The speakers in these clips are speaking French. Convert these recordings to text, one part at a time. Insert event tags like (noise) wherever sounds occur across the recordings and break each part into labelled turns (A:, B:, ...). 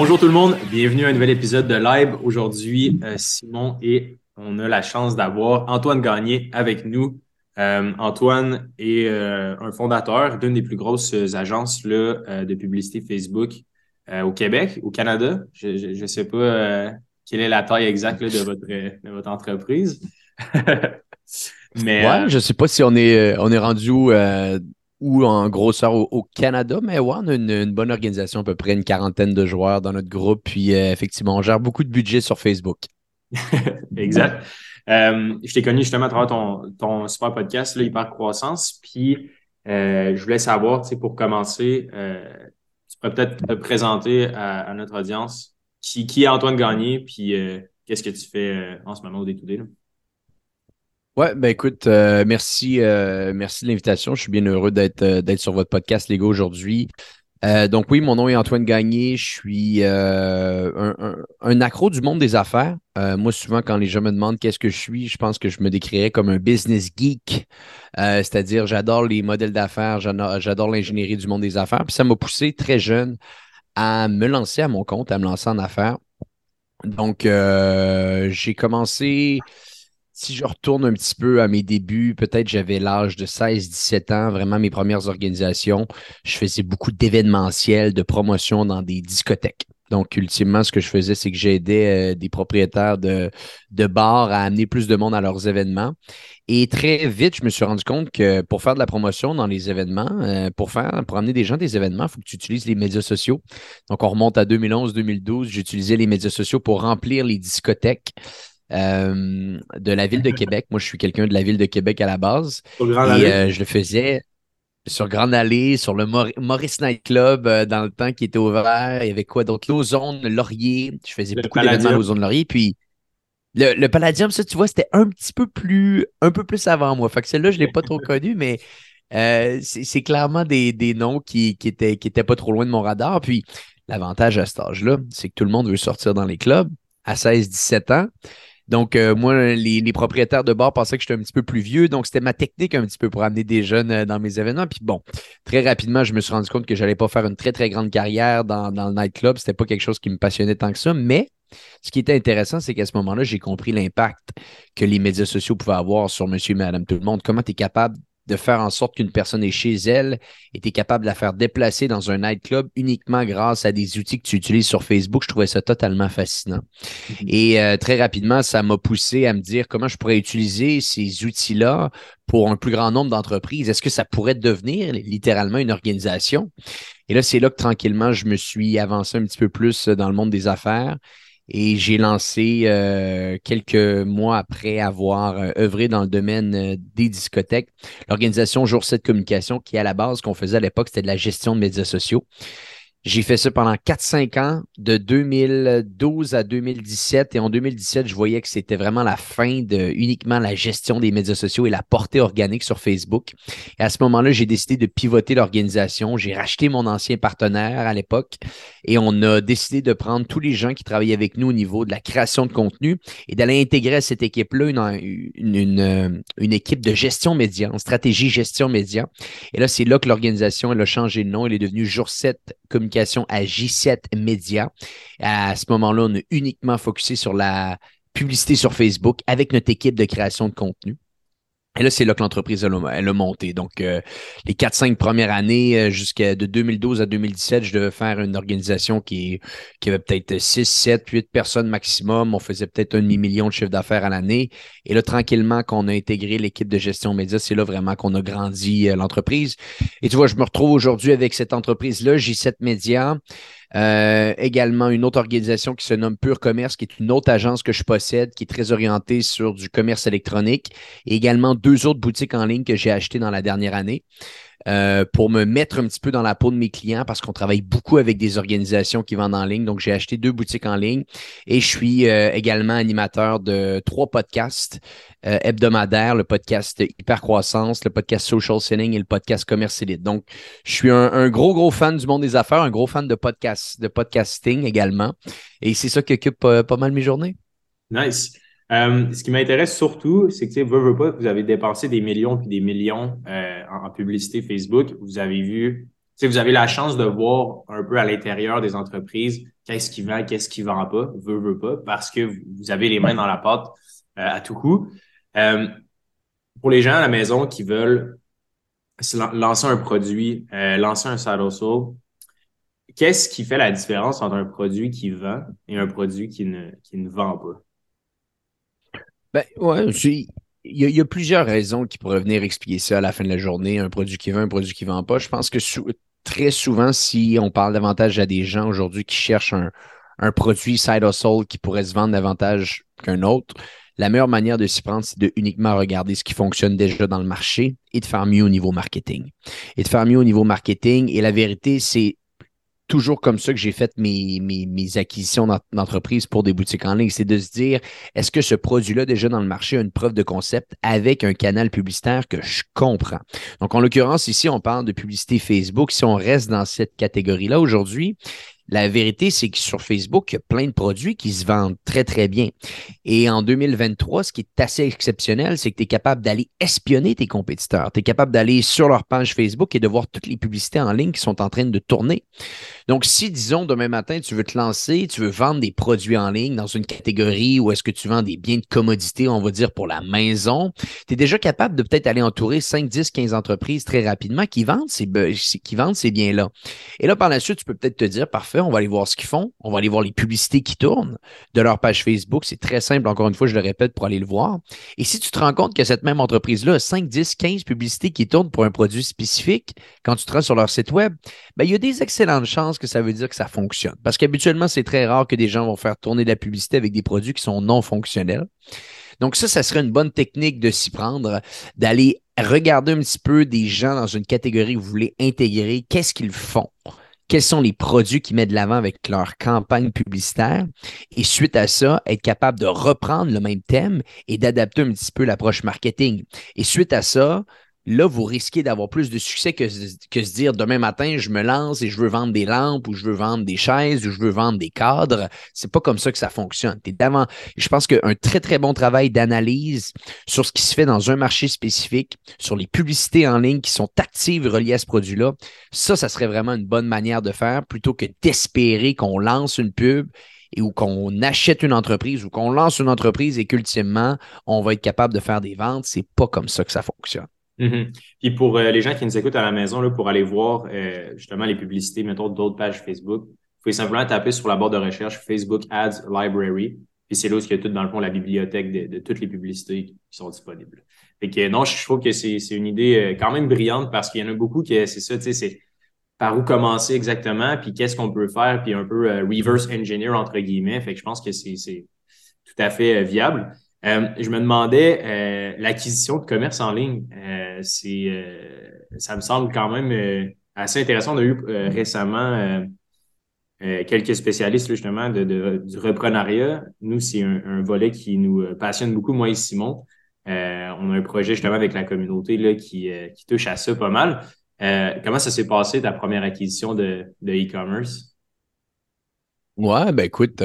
A: Bonjour tout le monde, bienvenue à un nouvel épisode de Live. Aujourd'hui, euh, Simon et on a la chance d'avoir Antoine Gagné avec nous. Euh, Antoine est euh, un fondateur d'une des plus grosses agences là, de publicité Facebook au Québec, au Canada. Je ne sais pas quelle est la taille exacte de, votre, de votre entreprise. (laughs)
B: mais, ouais, je ne sais pas si on est, on est rendu ou en grosseur au, Canada, mais ouais, on a une, bonne organisation, à peu près une quarantaine de joueurs dans notre groupe. Puis euh, effectivement, on gère beaucoup de budget sur Facebook. (laughs)
A: exact. Euh, je t'ai connu justement à travers ton, super podcast, là, Hyper Croissance. Puis euh, je voulais savoir, tu sais, pour commencer, tu pourrais peut-être te présenter à, notre audience qui, qui, est Antoine Gagné, puis qu'est-ce que tu fais en ce moment au D2D?
B: Ouais, ben écoute, euh, merci, euh, merci de l'invitation. Je suis bien heureux d'être euh, d'être sur votre podcast, gars, aujourd'hui. donc oui, mon nom est Antoine Gagné. Je suis un, un, accro du monde des affaires. moi, souvent, quand les gens me demandent qu'est-ce que je suis, je pense que je me décrirais comme un business geek. C'est-à-dire, j'adore les modèles d'affaires, j'adore l'ingénierie du monde des affaires. Puis ça m'a poussé très jeune à me lancer à mon compte, à me lancer en affaires. Donc, j'ai commencé si je retourne un petit peu à mes débuts, peut-être j'avais l'âge de 16-17 ans, vraiment mes premières organisations. Je faisais beaucoup d'événementiels, de promotions dans des discothèques. Donc, ultimement, ce que je faisais, c'est que j'aidais euh, des propriétaires de, bars à amener plus de monde à leurs événements. Et très vite, je me suis rendu compte que pour faire de la promotion dans les événements, euh, pour faire, pour amener des gens à des événements, il faut que tu utilises les médias sociaux. Donc, on remonte à 2011-2012. J'utilisais les médias sociaux pour remplir les discothèques. Euh, de la ville de Québec. Moi, je suis quelqu'un de la ville de Québec à la base. et euh, je le faisais sur Grande Allée, sur le Maurice Night Club euh, dans le temps qui était ouvert. Il y avait quoi d'autre? L'Ozone, Laurier. Je faisais beaucoup d'événements à l'Ozone Laurier. Puis le, le, Palladium, ça, tu vois, c'était un petit peu plus un peu plus avant moi. Fait que celle-là, je ne l'ai pas trop connu, mais c'est clairement des, des noms qui, qui, étaient, qui étaient pas trop loin de mon radar. Puis l'avantage à cet âge-là, c'est que tout le monde veut sortir dans les clubs à 16-17 ans. Donc, euh, moi, les, propriétaires de bar pensaient que j'étais un petit peu plus vieux. Donc, c'était ma technique un petit peu pour amener des jeunes euh, dans mes événements. Puis bon, très rapidement, je me suis rendu compte que je n'allais pas faire une très, très grande carrière dans, dans le nightclub. C'était pas quelque chose qui me passionnait tant que ça. Mais ce qui était intéressant, c'est qu'à ce moment-là, j'ai compris l'impact que les médias sociaux pouvaient avoir sur monsieur et madame tout le monde. Comment tu es capable de faire en sorte qu'une personne est chez elle et tu es capable de la faire déplacer dans un nightclub uniquement grâce à des outils que tu utilises sur Facebook. Je trouvais ça totalement fascinant. Mm-hmm. Et euh, très rapidement, ça m'a poussé à me dire comment je pourrais utiliser ces outils-là pour un plus grand nombre d'entreprises. Est-ce que ça pourrait devenir littéralement une organisation? Et là, c'est là que tranquillement, je me suis avancé un petit peu plus dans le monde des affaires. Et j'ai lancé euh, quelques mois après avoir euh, œuvré dans le domaine euh, des discothèques l'organisation Jour 7 Communication, qui à la base, qu'on faisait à l'époque, c'était de la gestion de médias sociaux. J'ai fait ça pendant 4-5 ans, de 2012 à 2017. Et en 2017, je voyais que c'était vraiment la fin de uniquement la gestion des médias sociaux et la portée organique sur Facebook. Et à ce moment-là, j'ai décidé de pivoter l'organisation. J'ai racheté mon ancien partenaire à l'époque et on a décidé de prendre tous les gens qui travaillaient avec nous au niveau de la création de contenu et d'aller intégrer à cette équipe-là une, une, euh, une, équipe de gestion média, une stratégie gestion média. Et là, c'est là que l'organisation, a changé de nom. Elle est devenue Jour 7 Communication à J7 Media. À ce moment-là, on a uniquement focusé sur la publicité sur Facebook avec notre équipe de création de contenu. Et là, c'est là que l'entreprise elle, a monté. Donc, euh, les 4-5 premières années, euh, jusqu'à de 2012 à 2017, je devais faire une organisation qui, qui avait peut-être 6, 7, 8 personnes maximum. On faisait peut-être un demi-million de chiffre d'affaires à l'année. Et là, tranquillement, qu'on a intégré l'équipe de gestion média, c'est là vraiment qu'on a grandi euh, l'entreprise. Et tu vois, je me retrouve aujourd'hui avec cette entreprise-là, J7 Média. Euh, également, une autre organisation qui se nomme Pure Commerce, qui est une autre agence que je possède, qui est très orientée sur du commerce électronique. Et également deux autres boutiques en ligne que j'ai achetées dans la dernière année. Euh, pour me mettre un petit peu dans la peau de mes clients parce qu'on travaille beaucoup avec des organisations qui vendent en ligne. Donc, j'ai acheté deux boutiques en ligne et je suis euh, également animateur de trois podcasts euh, hebdomadaires, le podcast Hypercroissance, le podcast Social Selling et le podcast Commerce Elite. Donc, je suis un, gros, gros fan du monde des affaires, un gros fan de podcast, de podcasting également. Et c'est ça qui occupe pas mal mes journées.
A: Nice. Euh, ce qui m'intéresse surtout, c'est que, tu sais, pas, vous avez dépensé des millions puis des millions euh, en, publicité Facebook. Vous avez vu vous avez la chance de voir un peu à l'intérieur des entreprises qu'est-ce qui vend, qu'est-ce qui vend pas, veut, veut pas, parce que vous avez les mains dans la pâte euh, à tout coup. Euh, pour les gens à la maison qui veulent lancer un produit, euh, lancer un side hustle, qu'est-ce qui fait la différence entre un produit qui vend et un produit qui ne, qui ne vend pas?
B: Ben, ouais, il y, a, plusieurs raisons qui pourraient venir expliquer ça à la fin de la journée, un produit qui vend, un produit qui vend pas. Je pense que très souvent, si on parle davantage à des gens aujourd'hui qui cherchent un, un produit side hustle qui pourrait se vendre davantage qu'un autre, la meilleure manière de s'y prendre, c'est de uniquement regarder ce qui fonctionne déjà dans le marché et de faire mieux au niveau marketing. Et de faire mieux au niveau marketing. Et la vérité, c'est toujours comme ça que j'ai fait mes, mes, acquisitions d'entreprise pour des boutiques en ligne. C'est de se dire, est-ce que ce produit-là, déjà dans le marché, a une preuve de concept avec un canal publicitaire que je comprends? Donc, en l'occurrence, ici, on parle de publicité Facebook. Si on reste dans cette catégorie-là aujourd'hui, la vérité, c'est que sur Facebook, il y a plein de produits qui se vendent très, très bien. Et en 2023, ce qui est assez exceptionnel, c'est que tu es capable d'aller espionner tes compétiteurs. Tu es capable d'aller sur leur page Facebook et de voir toutes les publicités en ligne qui sont en train de tourner. Donc, si, disons, demain matin, tu veux te lancer, tu veux vendre des produits en ligne dans une catégorie où est-ce que tu vends des biens de commodité, on va dire, pour la maison, tu es déjà capable de peut-être aller entourer 5, 10, 15 entreprises très rapidement qui vendent ces, qui vendent ces biens-là. Et là, par la suite, tu peux peut-être te dire, parfait, on va aller voir ce qu'ils font, on va aller voir les publicités qui tournent de leur page Facebook. C'est très simple, encore une fois, je le répète pour aller le voir. Et si tu te rends compte que cette même entreprise-là a 5, 10, 15 publicités qui tournent pour un produit spécifique, quand tu te rends sur leur site web, ben, il y a des excellentes chances que ça veut dire que ça fonctionne. Parce qu'habituellement, c'est très rare que des gens vont faire tourner de la publicité avec des produits qui sont non fonctionnels. Donc ça, ça serait une bonne technique de s'y prendre, d'aller regarder un petit peu des gens dans une catégorie que vous voulez intégrer, qu'est-ce qu'ils font? Quels sont les produits qu'ils mettent de l'avant avec leur campagne publicitaire. Et suite à ça, être capable de reprendre le même thème et d'adapter un petit peu l'approche marketing. Et suite à ça, là, vous risquez d'avoir plus de succès que, que se dire demain matin, je me lance et je veux vendre des lampes ou je veux vendre des chaises ou je veux vendre des cadres. C'est pas comme ça que ça fonctionne. Es je pense qu'un très, très bon travail d'analyse sur ce qui se fait dans un marché spécifique, sur les publicités en ligne qui sont actives reliées à ce produit-là, ça, ça serait vraiment une bonne manière de faire plutôt que d'espérer qu'on lance une pub et ou qu'on achète une entreprise ou qu'on lance une entreprise et qu'ultimement, on va être capable de faire des ventes. C'est pas comme ça que ça fonctionne.
A: Mhm. Puis pour euh, les gens qui nous écoutent à la maison, là, pour aller voir euh, justement les publicités, mettons d'autres pages Facebook, vous pouvez simplement taper sur la barre de recherche Facebook Ads Library. Puis c'est là où il y a tout, dans le fond, la bibliothèque de, toutes les publicités qui sont disponibles. Fait que non, je trouve que c'est une idée euh, quand même brillante parce qu'il y en a beaucoup qui, c'est ça, tu sais, c'est par où commencer exactement, puis qu'est-ce qu'on peut faire, puis un peu reverse engineer entre guillemets. Fait que je pense que c'est tout à fait viable. Euh, je me demandais, euh, l'acquisition de commerce en ligne, euh, c'est, ça me semble quand même assez intéressant. On a eu récemment quelques spécialistes justement de, du reprenariat. Nous, c'est un, volet qui nous passionne beaucoup, moi et Simon. on a un projet justement avec la communauté là, qui, touche à ça pas mal. comment ça s'est passé ta première acquisition de e-commerce?
B: ouais, ben écoute,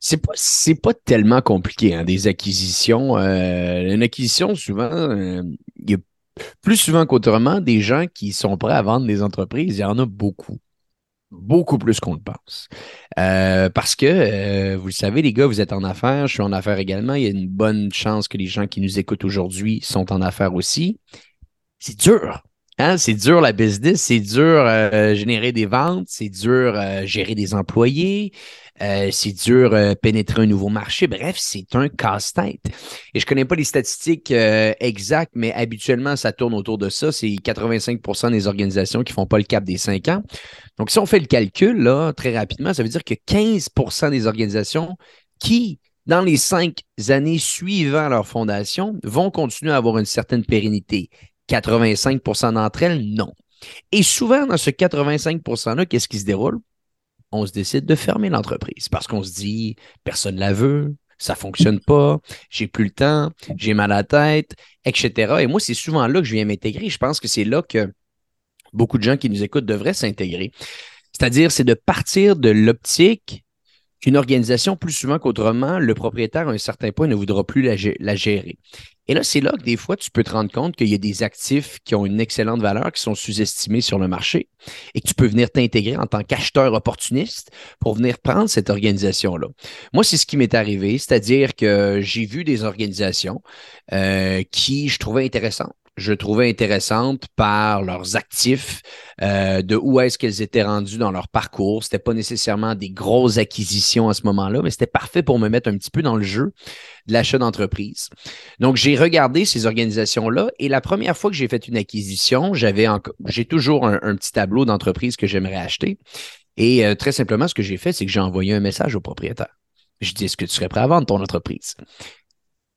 B: c'est pas, c'est pas tellement compliqué, hein, des acquisitions. Euh, une acquisition, souvent, euh, il y a plus souvent qu'autrement des gens qui sont prêts à vendre des entreprises. Il y en a beaucoup. Beaucoup plus qu'on le pense. Euh, parce que, vous le savez, les gars, vous êtes en affaires, je suis en affaires également. Il y a une bonne chance que les gens qui nous écoutent aujourd'hui sont en affaires aussi. C'est dur. Hein? C'est dur la business, c'est dur générer des ventes, c'est dur gérer des employés, euh, c'est dur euh, pénétrer un nouveau marché. Bref, c'est un casse-tête. Et je connais pas les statistiques euh, exactes, mais habituellement, ça tourne autour de ça. C'est 85% des organisations qui font pas le cap des 5 ans. Donc, si on fait le calcul, là, très rapidement, ça veut dire que 15% des organisations qui, dans les cinq années suivant leur fondation, vont continuer à avoir une certaine pérennité. 85% d'entre elles, non. Et souvent, dans ce 85 %-là, qu'est-ce qui se déroule? On se décide de fermer l'entreprise parce qu'on se dit, personne ne la veut, ça fonctionne pas, j'ai plus le temps, j'ai mal à la tête, etc. Et moi, c'est souvent là que je viens m'intégrer. Je pense que c'est là que beaucoup de gens qui nous écoutent devraient s'intégrer. C'est-à-dire, c'est de partir de l'optique qu'une organisation, plus souvent qu'autrement, le propriétaire, à un certain point, ne voudra plus la, gérer. Et là, c'est là que des fois, tu peux te rendre compte qu'il y a des actifs qui ont une excellente valeur, qui sont sous-estimés sur le marché, et que tu peux venir t'intégrer en tant qu'acheteur opportuniste pour venir prendre cette organisation-là. Moi, c'est ce qui m'est arrivé, c'est-à-dire que j'ai vu des organisations euh, qui je trouvais intéressantes je trouvais intéressante par leurs actifs, euh, de où est-ce qu'elles étaient rendues dans leur parcours. C'était pas nécessairement des grosses acquisitions à ce moment-là, mais c'était parfait pour me mettre un petit peu dans le jeu de l'achat d'entreprise. Donc, j'ai regardé ces organisations-là et la première fois que j'ai fait une acquisition, j'ai toujours un, petit tableau d'entreprise que j'aimerais acheter. Et euh, très simplement, ce que j'ai fait, c'est que j'ai envoyé un message au propriétaire. Je dis, est-ce que tu serais prêt à vendre ton entreprise?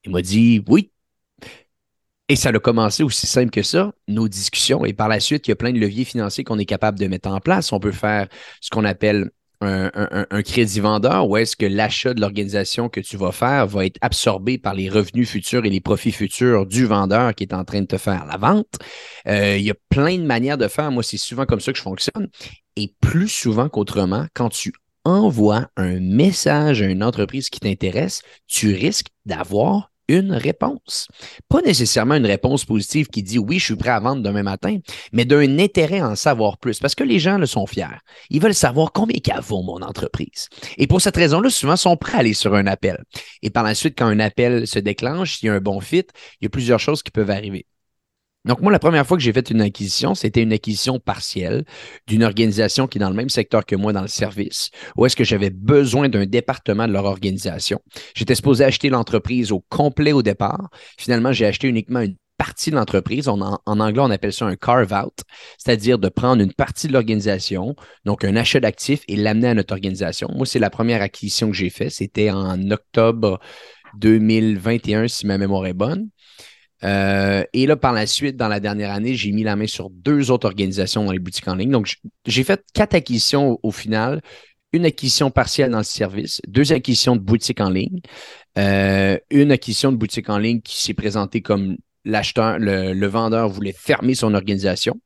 B: Il m'a dit, oui, et ça a commencé aussi simple que ça, nos discussions. Et par la suite, il y a plein de leviers financiers qu'on est capable de mettre en place. On peut faire ce qu'on appelle un, crédit vendeur où est-ce que l'achat de l'organisation que tu vas faire va être absorbé par les revenus futurs et les profits futurs du vendeur qui est en train de te faire la vente. Euh, il y a plein de manières de faire. Moi, c'est souvent comme ça que je fonctionne. Et plus souvent qu'autrement, quand tu envoies un message à une entreprise qui t'intéresse, tu risques d'avoir une réponse. Pas nécessairement une réponse positive qui dit oui, je suis prêt à vendre demain matin, mais d'un intérêt à en savoir plus parce que les gens le sont fiers. Ils veulent savoir combien qu'elle vaut mon entreprise. Et pour cette raison-là, souvent, ils sont prêts à aller sur un appel. Et par la suite, quand un appel se déclenche, s'il y a un bon fit, il y a plusieurs choses qui peuvent arriver. Donc, moi, la première fois que j'ai fait une acquisition, c'était une acquisition partielle d'une organisation qui est dans le même secteur que moi dans le service, où est-ce que j'avais besoin d'un département de leur organisation. J'étais supposé acheter l'entreprise au complet au départ. Finalement, j'ai acheté uniquement une partie de l'entreprise. En, en, anglais, on appelle ça un carve-out, c'est-à-dire de prendre une partie de l'organisation, donc un achat d'actifs et l'amener à notre organisation. Moi, c'est la première acquisition que j'ai faite. C'était en octobre 2021, si ma mémoire est bonne. Euh, et là, par la suite, dans la dernière année, j'ai mis la main sur deux autres organisations dans les boutiques en ligne. Donc, j'ai fait quatre acquisitions au, final. Une acquisition partielle dans le service, deux acquisitions de boutiques en ligne, euh, une acquisition de boutique en ligne qui s'est présentée comme l'acheteur, le, vendeur voulait fermer son organisation.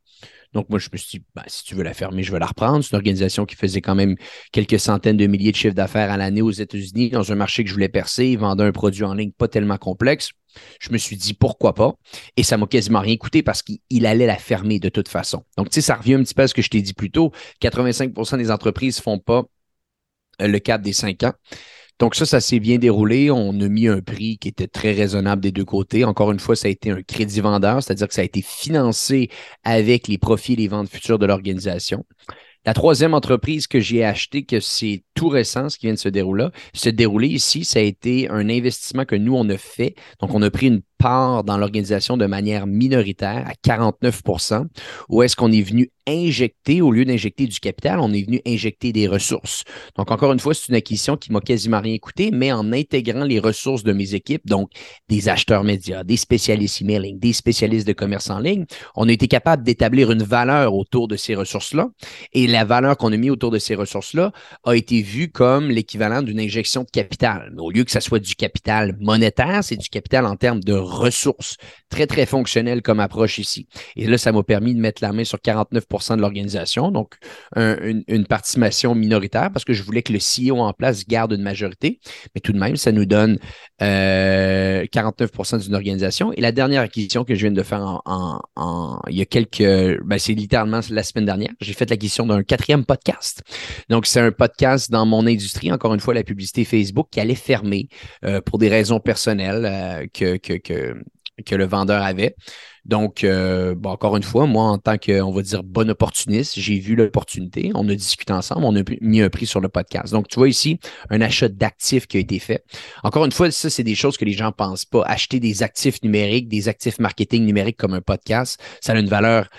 B: Donc, moi, je me suis dit, ben, si tu veux la fermer, je vais la reprendre. C'est une organisation qui faisait quand même quelques centaines de milliers de chiffres d'affaires à l'année aux États-Unis dans un marché que je voulais percer. Ils vendaient un produit en ligne pas tellement complexe. Je me suis dit pourquoi pas? Et ça m'a quasiment rien coûté parce qu'il allait la fermer de toute façon. Donc, tu sais, ça revient un petit peu à ce que je t'ai dit plus tôt. 85% des entreprises ne font pas euh, le cap des cinq ans. Donc ça, ça s'est bien déroulé. On a mis un prix qui était très raisonnable des deux côtés. Encore une fois, ça a été un crédit vendeur, c'est-à-dire que ça a été financé avec les profits et les ventes futures de l'organisation. La troisième entreprise que j'ai achetée, que c'est tout récent, ce qui vient de se dérouler, se dérouler ici, ça a été un investissement que nous, on a fait. Donc, on a pris une part dans l'organisation de manière minoritaire à 49% où est-ce qu'on est venu injecter, au lieu d'injecter du capital, on est venu injecter des ressources. Donc, encore une fois, c'est une acquisition qui m'a quasiment rien coûté, mais en intégrant les ressources de mes équipes, donc des acheteurs médias, des spécialistes emailing, des spécialistes de commerce en ligne, on a été capable d'établir une valeur autour de ces ressources-là. Et la valeur qu'on a mis autour de ces ressources-là a été vue comme l'équivalent d'une injection de capital. Au lieu que ça soit du capital monétaire, c'est du capital en termes de ressources. Très, très fonctionnel comme approche ici. Et là, ça m'a permis de mettre la main sur 49% de l'organisation, donc une, participation minoritaire parce que je voulais que le CEO en place garde une majorité. Mais tout de même, ça nous donne 49% euh, d'une organisation. Et la dernière acquisition que je viens de faire en, il y a quelques, ben c'est littéralement la semaine dernière, j'ai fait l'acquisition d'un quatrième podcast. Donc, c'est un podcast dans mon industrie, encore une fois, la publicité Facebook qui allait fermer euh, pour des raisons personnelles euh, que, que le vendeur avait. Donc, euh, encore une fois, moi, en tant que, on va dire, bon opportuniste, j'ai vu l'opportunité, on a discuté ensemble, on a mis un prix sur le podcast. Donc, tu vois ici, un achat d'actifs qui a été fait. Encore une fois, ça, c'est des choses que les gens ne pensent pas. Acheter des actifs numériques, des actifs marketing numériques comme un podcast, ça a une valeur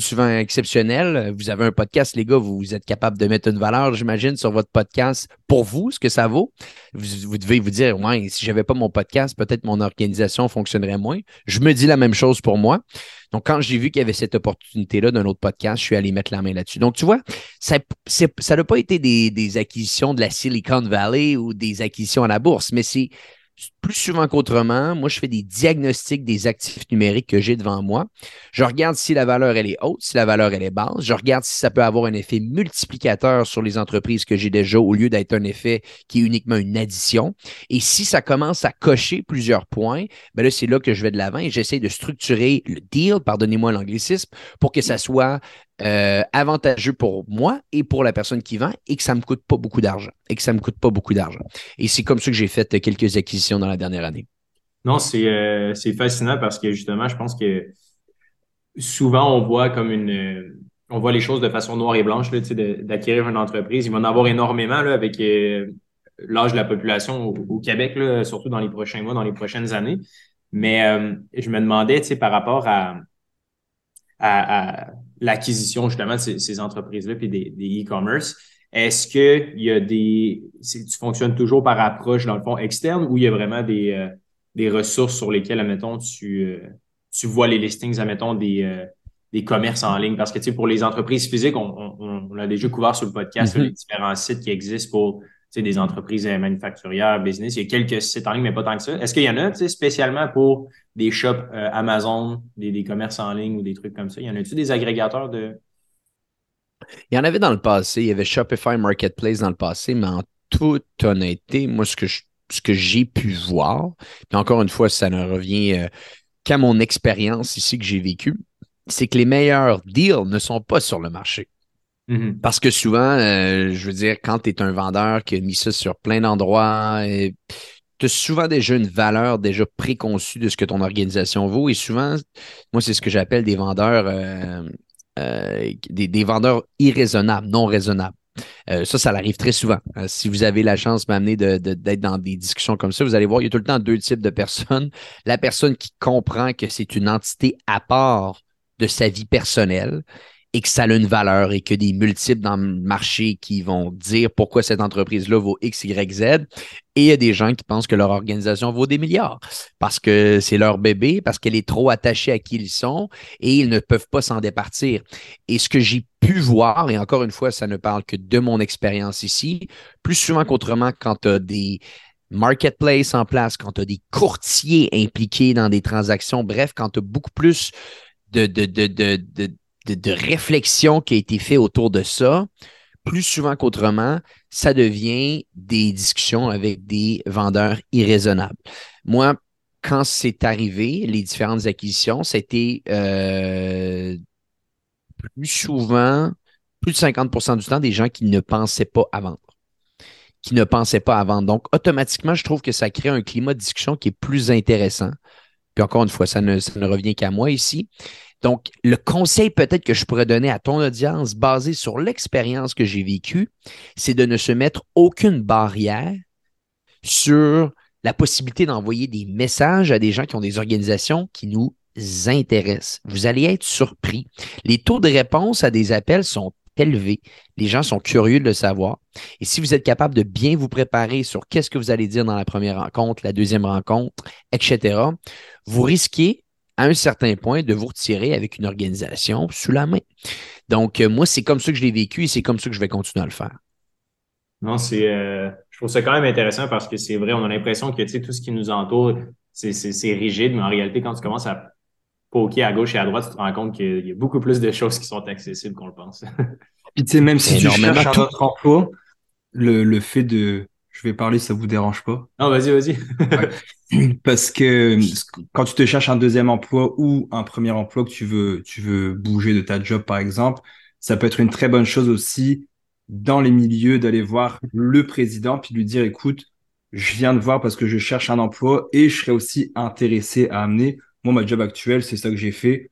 B: souvent exceptionnel. Vous avez un podcast, les gars, vous, êtes capable de mettre une valeur, j'imagine, sur votre podcast pour vous, ce que ça vaut. Vous, devez vous dire, ouais, si j'avais pas mon podcast, peut-être mon organisation fonctionnerait moins. Je me dis la même chose pour moi. Donc, quand j'ai vu qu'il y avait cette opportunité-là d'un autre podcast, je suis allé mettre la main là-dessus. Donc, tu vois, ça n'a pas été des, des acquisitions de la Silicon Valley ou des acquisitions à la bourse, mais c'est plus souvent qu'autrement, moi, je fais des diagnostics des actifs numériques que j'ai devant moi. Je regarde si la valeur, elle est haute, si la valeur, elle est basse. Je regarde si ça peut avoir un effet multiplicateur sur les entreprises que j'ai déjà au lieu d'être un effet qui est uniquement une addition. Et si ça commence à cocher plusieurs points, ben là, c'est là que je vais de l'avant et j'essaie de structurer le deal, pardonnez-moi l'anglicisme, pour que ça soit euh, avantageux pour moi et pour la personne qui vend et que ça ne me coûte pas beaucoup d'argent. Et que ça me coûte pas beaucoup d'argent. Et c'est comme ça que j'ai fait quelques acquisitions dans la dernière année.
A: Non, c'est euh, fascinant parce que justement, je pense que souvent on voit comme une on voit les choses de façon noire et blanche d'acquérir une entreprise. Il va en avoir énormément là, avec euh, l'âge de la population au, Québec, là, surtout dans les prochains mois, dans les prochaines années. Mais euh, je me demandais, par rapport à l'acquisition justement de ces, entreprises-là puis des e-commerce. Est-ce qu'il y a des. Tu fonctionnes toujours par approche, dans le fond, externe ou il y a vraiment des, euh, des ressources sur lesquelles, admettons, tu, euh, tu vois les listings, admettons, des, euh, des commerces en ligne? Parce que, tu sais, pour les entreprises physiques, on, on, l'a déjà couvert sur le podcast, mm-hmm. les différents sites qui existent pour des entreprises manufacturières, business. Il y a quelques sites en ligne, mais pas tant que ça. Est-ce qu'il y en a spécialement pour des shops euh, Amazon, des, commerces en ligne ou des trucs comme ça? Il y en a-tu des agrégateurs de?
B: Il y en avait dans le passé. Il y avait Shopify Marketplace dans le passé, mais en toute honnêteté, moi, ce que j'ai pu voir, puis encore une fois, ça ne revient euh, qu'à mon expérience ici que j'ai vécu, c'est que les meilleurs deals ne sont pas sur le marché. Mm-hmm. Parce que souvent, euh, je veux dire, quand tu es un vendeur qui a mis ça sur plein d'endroits, tu as souvent déjà une valeur déjà préconçue de ce que ton organisation vaut. Et souvent, moi, c'est ce que j'appelle des vendeurs, euh, euh, des, vendeurs irraisonnables, non raisonnables. ça, ça arrive très souvent. si vous avez la chance m'amener d'être dans des discussions comme ça, vous allez voir, il y a tout le temps deux types de personnes. La personne qui comprend que c'est une entité à part de sa vie personnelle et que ça a une valeur et que des multiples dans le marché qui vont dire pourquoi cette entreprise-là vaut X, Y, Z. Et il y a des gens qui pensent que leur organisation vaut des milliards parce que c'est leur bébé, parce qu'elle est trop attachée à qui ils sont et ils ne peuvent pas s'en départir. Et ce que j'ai pu voir, et encore une fois, ça ne parle que de mon expérience ici, plus souvent qu'autrement, quand tu as des marketplaces en place, quand tu as des courtiers impliqués dans des transactions, bref, quand tu as beaucoup plus de, de, de, réflexion qui a été fait autour de ça, plus souvent qu'autrement, ça devient des discussions avec des vendeurs irraisonnables. Moi, quand c'est arrivé, les différentes acquisitions, c'était euh, plus souvent, plus de 50% du temps, des gens qui ne pensaient pas à vendre qui ne pensaient pas à vendre. Donc, automatiquement, je trouve que ça crée un climat de discussion qui est plus intéressant. Puis encore une fois, ça ne, ça ne revient qu'à moi ici. Donc, le conseil peut-être que je pourrais donner à ton audience, basé sur l'expérience que j'ai vécue, c'est de ne se mettre aucune barrière sur la possibilité d'envoyer des messages à des gens qui ont des organisations qui nous intéressent. Vous allez être surpris. Les taux de réponse à des appels sont élevés. Les gens sont curieux de le savoir. Et si vous êtes capable de bien vous préparer sur qu'est-ce que vous allez dire dans la première rencontre, la deuxième rencontre, etc., vous risquez à un certain point de vous retirer avec une organisation sous la main. Donc, euh, moi, c'est comme ça que je l'ai vécu et c'est comme ça que je vais continuer à le faire.
A: Non, c'est, euh, je trouve ça quand même intéressant parce que c'est vrai, on a l'impression que tout ce qui nous entoure, c'est rigide, mais en réalité, quand tu commences à poker à gauche et à droite, tu te rends compte qu'il y a beaucoup plus de choses qui sont accessibles qu'on le pense. (laughs)
C: Puis tu sais, même si tu cherches un autre emploi, le, le fait de je vais parler, ça vous dérange pas?
A: Non, vas-y, vas-y. (laughs)
C: Parce que quand tu te cherches un deuxième emploi ou un premier emploi que tu veux, tu veux bouger de ta job, par exemple, ça peut être une très bonne chose aussi dans les milieux d'aller voir le président puis lui dire, écoute, je viens de voir parce que je cherche un emploi et je serais aussi intéressé à amener. Moi, ma job actuelle, c'est ça que j'ai fait.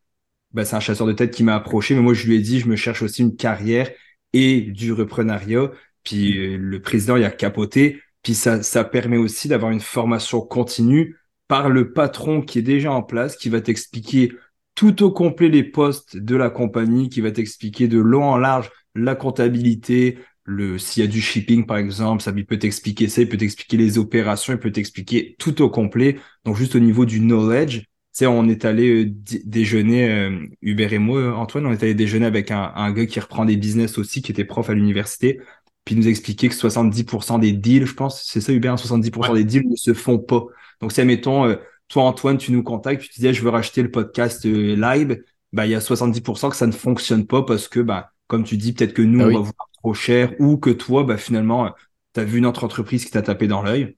C: Ben, c'est un chasseur de tête qui m'a approché, mais moi, je lui ai dit, je me cherche aussi une carrière et du reprenariat. Puis euh, le président il a capoté. Puis ça, ça permet aussi d'avoir une formation continue par le patron qui est déjà en place, qui va t'expliquer tout au complet les postes de la compagnie, qui va t'expliquer de long en large la comptabilité, le s'il y a du shipping par exemple, ça il peut t'expliquer ça, il peut t'expliquer les opérations, il peut t'expliquer tout au complet. Donc juste au niveau du knowledge, tu on est allé euh, déjeuner, euh, Hubert et moi, Antoine, on est allé déjeuner avec un gars qui reprend des business aussi, qui était prof à l'université puis nous expliquer que 70% des deals, je pense, c'est ça Hubert, 70% des deals ne se font pas. Donc, si, mettons, euh, toi, Antoine, tu nous contactes, tu te disais, je veux racheter le podcast euh, live, bah, il y a 70% que ça ne fonctionne pas parce que, bah, comme tu dis, peut-être que nous, ah on va vous trop cher ou que toi, bah, finalement, tu as vu notre entreprise qui t'a tapé dans l'œil.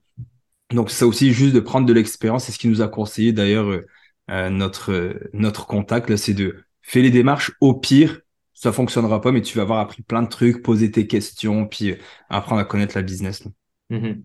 C: Donc, c'est aussi juste de prendre de l'expérience. C'est ce qui nous a conseillé d'ailleurs euh, notre, notre contact, c'est de faire les démarches. Au pire, ça fonctionnera pas, mais tu vas avoir appris plein de trucs, poser tes questions, puis apprendre à connaître la business.
B: Mm-hmm.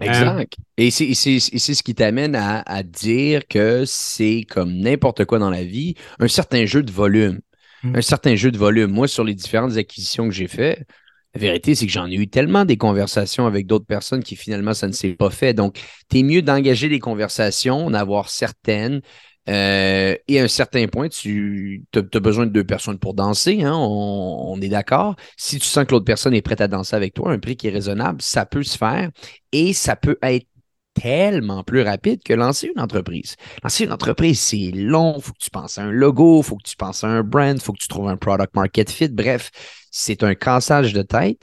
B: Exact. Et c'est ce qui t'amène à, dire que c'est comme n'importe quoi dans la vie, un certain jeu de volume. Hmm. Un certain jeu de volume. Moi, sur les différentes acquisitions que j'ai faites, la vérité, c'est que j'en ai eu tellement des conversations avec d'autres personnes qui finalement, ça ne s'est pas fait. Donc, tu es mieux d'engager des conversations, d'avoir certaines, euh, et à un certain point, tu as, besoin de deux personnes pour danser, hein, on, est d'accord. Si tu sens que l'autre personne est prête à danser avec toi, un prix qui est raisonnable, ça peut se faire et ça peut être tellement plus rapide que lancer une entreprise. Lancer une entreprise, c'est long, il faut que tu penses à un logo, il faut que tu penses à un brand, il faut que tu trouves un product market fit. Bref, c'est un cassage de tête.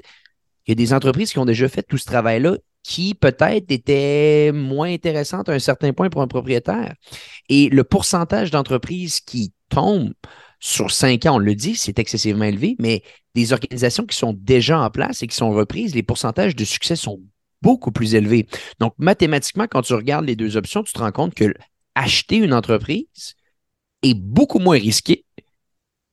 B: Il y a des entreprises qui ont déjà fait tout ce travail-là qui peut-être était moins intéressante à un certain point pour un propriétaire. Et le pourcentage d'entreprises qui tombent sur cinq ans, on le dit, c'est excessivement élevé, mais des organisations qui sont déjà en place et qui sont reprises, les pourcentages de succès sont beaucoup plus élevés. Donc, mathématiquement, quand tu regardes les deux options, tu te rends compte que acheter une entreprise est beaucoup moins risqué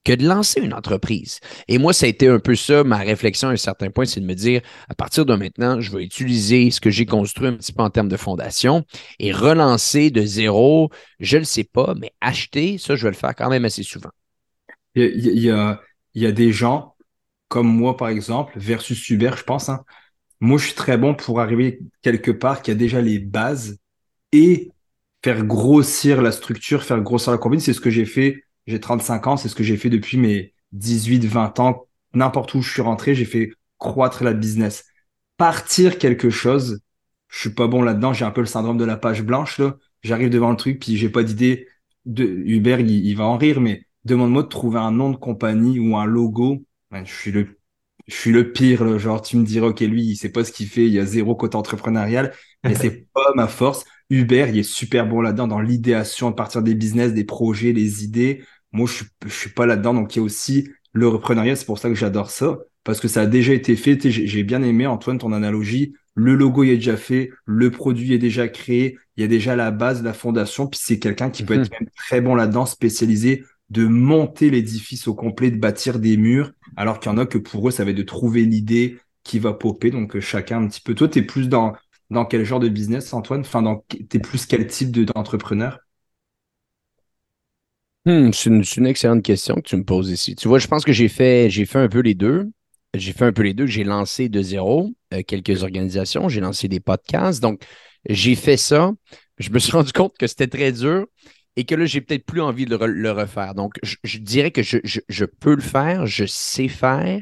B: que de lancer une entreprise. Et moi, ça a été un peu ça, ma réflexion à un certain point, c'est de me dire, à partir de maintenant, je vais utiliser ce que j'ai construit un petit peu en termes de fondation et relancer de zéro, je ne le sais pas, mais acheter, ça, je vais le faire quand même assez souvent.
C: Il y a, des gens comme moi, par exemple, versus Uber, je pense. Hein. Moi, je suis très bon pour arriver quelque part qui a déjà les bases et faire grossir la structure, faire grossir la compagnie. C'est ce que j'ai fait j'ai 35 ans, c'est ce que j'ai fait depuis mes 18, 20 ans. N'importe où je suis rentré, j'ai fait croître la business. Partir quelque chose, je suis pas bon là-dedans, j'ai un peu le syndrome de la page blanche, là. J'arrive devant le truc, puis j'ai pas d'idée. De... Hubert, il, va en rire, mais demande-moi de trouver un nom de compagnie ou un logo. je suis le, je suis le pire, genre, tu me diras, OK, lui, il sait pas ce qu'il fait, il y a zéro côté entrepreneurial, mais (laughs) c'est pas ma force. Hubert, il est super bon là-dedans, dans l'idéation, de partir des business, des projets, les idées. Moi, je ne suis pas là-dedans. Donc, il y a aussi le reprenariat. C'est pour ça que j'adore ça. Parce que ça a déjà été fait. J'ai bien aimé, Antoine, ton analogie. Le logo est déjà fait. Le produit est déjà créé. Il y a déjà la base, la fondation. Puis c'est quelqu'un qui peut mhm. être même très bon là-dedans, spécialisé de monter l'édifice au complet, de bâtir des murs. Alors qu'il y en a que pour eux, ça va être de trouver l'idée qui va popper. Donc, euh, chacun un petit peu. Toi, tu es plus dans, dans quel genre de business, Antoine? Enfin, tu es plus quel type d'entrepreneur?
B: Hmm, c'est une, excellente question que tu me poses ici. Tu vois, je pense que j'ai fait, fait un peu les deux. J'ai fait un peu les deux. J'ai lancé de zéro euh, quelques organisations. J'ai lancé des podcasts. Donc, j'ai fait ça. Je me suis (laughs) rendu compte que c'était très dur et que là, j'ai peut-être plus envie de le, refaire. Donc, je, dirais que je, peux le faire, je sais faire.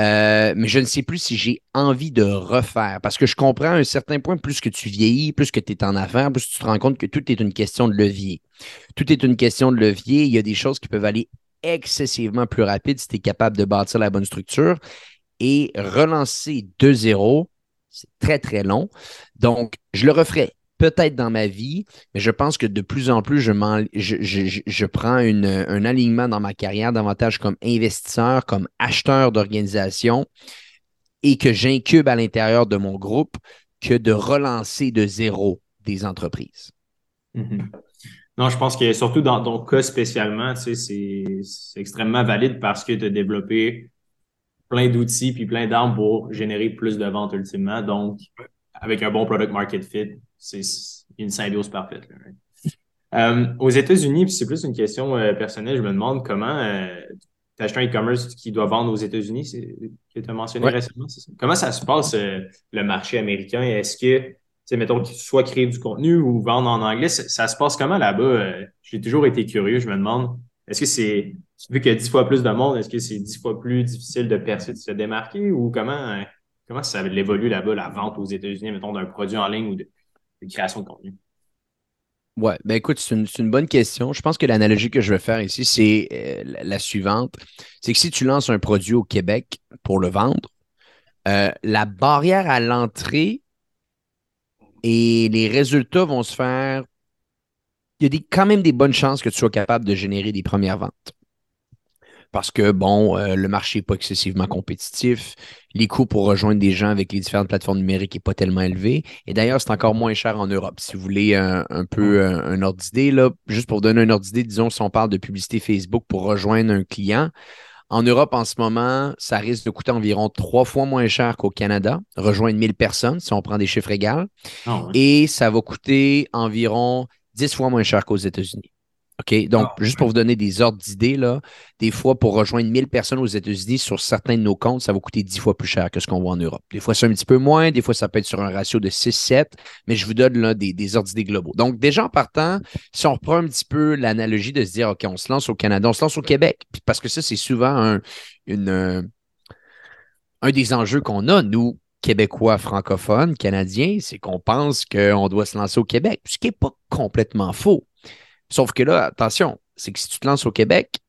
B: Euh, mais je ne sais plus si j'ai envie de refaire parce que je comprends à un certain point, plus que tu vieillis, plus que tu es en affaires, plus tu te rends compte que tout est une question de levier. Tout est une question de levier. Il y a des choses qui peuvent aller excessivement plus rapide si tu es capable de bâtir la bonne structure et relancer de zéro, c'est très, très long. Donc, je le referai peut-être dans ma vie, mais je pense que de plus en plus, je, prends un alignement dans ma carrière davantage comme investisseur, comme acheteur d'organisation et que j'incube à l'intérieur de mon groupe que de relancer de zéro des entreprises.
A: Mm-hmm. Non, je pense que surtout dans ton cas spécialement, c'est extrêmement valide parce que tu as développé plein d'outils puis plein d'armes pour générer plus de ventes ultimement. Donc, avec un bon product market fit, c'est une symbiose parfaite. Euh, aux États-Unis, puis c'est plus une question euh, personnelle, je me demande comment euh, tu acheté un e-commerce qui doit vendre aux États-Unis, que tu as mentionné récemment. Comment ça se passe le marché américain? Est-ce que, mettons, que soit créer du contenu ou vendre en anglais, ça, se passe comment là-bas? J'ai toujours été curieux, je me demande, est-ce que c'est, vu qu'il y a dix fois plus de monde, est-ce que c'est dix fois plus difficile de percer, de se démarquer? Ou comment, comment ça évolue là-bas, la vente aux États-Unis, mettons, d'un produit en ligne ou de, création de contenu?
B: Ouais, ben écoute, c'est une, bonne question. Je pense que l'analogie que je vais faire ici, c'est euh, la, suivante. C'est que si tu lances un produit au Québec pour le vendre, euh, la barrière à l'entrée et les résultats vont se faire. Il y a des, quand même des bonnes chances que tu sois capable de générer des premières ventes parce que, bon, euh, le marché n'est pas excessivement compétitif. Les coûts pour rejoindre des gens avec les différentes plateformes numériques n'est pas tellement élevé. Et d'ailleurs, c'est encore moins cher en Europe. Si vous voulez un, peu un, ordre d'idée, là, juste pour donner un ordre d'idée, disons, si on parle de publicité Facebook pour rejoindre un client, en Europe, en ce moment, ça risque de coûter environ trois fois moins cher qu'au Canada, rejoindre 1000 personnes si on prend des chiffres égaux. Ah Et ça va coûter environ 10 fois moins cher qu'aux États-Unis. OK? Donc, ah, juste pour vous donner des ordres d'idées, là, des fois, pour rejoindre 1000 personnes aux États-Unis sur certains de nos comptes, ça va coûter 10 fois plus cher que ce qu'on voit en Europe. Des fois, c'est un petit peu moins, des fois, ça peut être sur un ratio de 6-7, mais je vous donne là, des, des ordres d'idées globaux. Donc, déjà en partant, si on reprend un petit peu l'analogie de se dire, OK, on se lance au Canada, on se lance au Québec, parce que ça, c'est souvent un, une, euh, un des enjeux qu'on a, nous, Québécois francophones, Canadiens, c'est qu'on pense qu'on doit se lancer au Québec, ce qui n'est pas complètement faux. Sauf que là, attention, c'est que si tu te lances au Québec,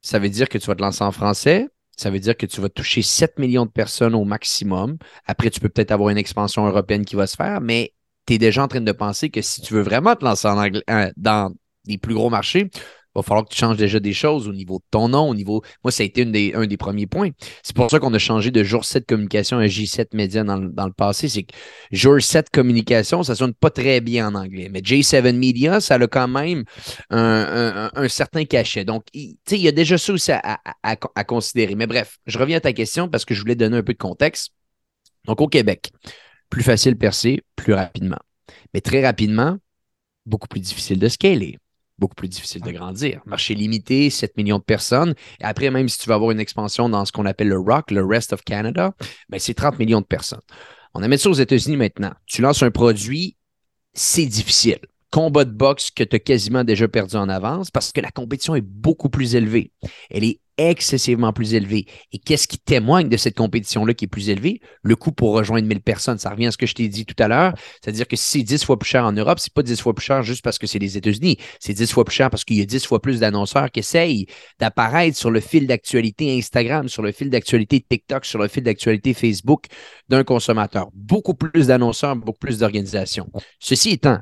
B: ça veut dire que tu vas te lancer en français. Ça veut dire que tu vas toucher 7 millions de personnes au maximum. Après, tu peux peut-être avoir une expansion européenne qui va se faire, mais tu es déjà en train de penser que si tu veux vraiment te lancer euh, dans les plus gros marchés, va falloir que tu changes déjà des choses au niveau de ton nom, au niveau. Moi, ça a été un des premiers points. C'est pour ça qu'on a changé de jour 7 communication à J7 média dans, le passé. C'est que jour 7 communication, ça sonne pas très bien en anglais. Mais J7 Media, ça a quand même un, certain cachet. Donc, il, il y a déjà ça aussi à, à considérer. Mais bref, je reviens à ta question parce que je voulais donner un peu de contexte. Donc, au Québec, plus facile percer plus rapidement. Mais très rapidement, beaucoup plus difficile de scaler beaucoup plus difficile de grandir. Marché limité, 7 millions de personnes. Et après, même si tu vas avoir une expansion dans ce qu'on appelle le ROC, le Rest of Canada, ben c'est 30 millions de personnes. On a mis ça aux États-Unis maintenant. Tu lances un produit, c'est difficile. Combat de boxe que tu as quasiment déjà perdu en avance parce que la compétition est beaucoup plus élevée. Elle est excessivement plus élevé. Et qu'est-ce qui témoigne de cette compétition-là qui est plus élevée? Le coût pour rejoindre 1000 personnes. Ça revient à ce que je t'ai dit tout à l'heure. C'est-à-dire que si c'est 10 fois plus cher en Europe, c'est pas 10 fois plus cher juste parce que c'est les États-Unis. C'est 10 fois plus cher parce qu'il y a 10 fois plus d'annonceurs qui essayent d'apparaître sur le fil d'actualité Instagram, sur le fil d'actualité TikTok, sur le fil d'actualité Facebook d'un consommateur. Beaucoup plus d'annonceurs, beaucoup plus d'organisations. Ceci étant,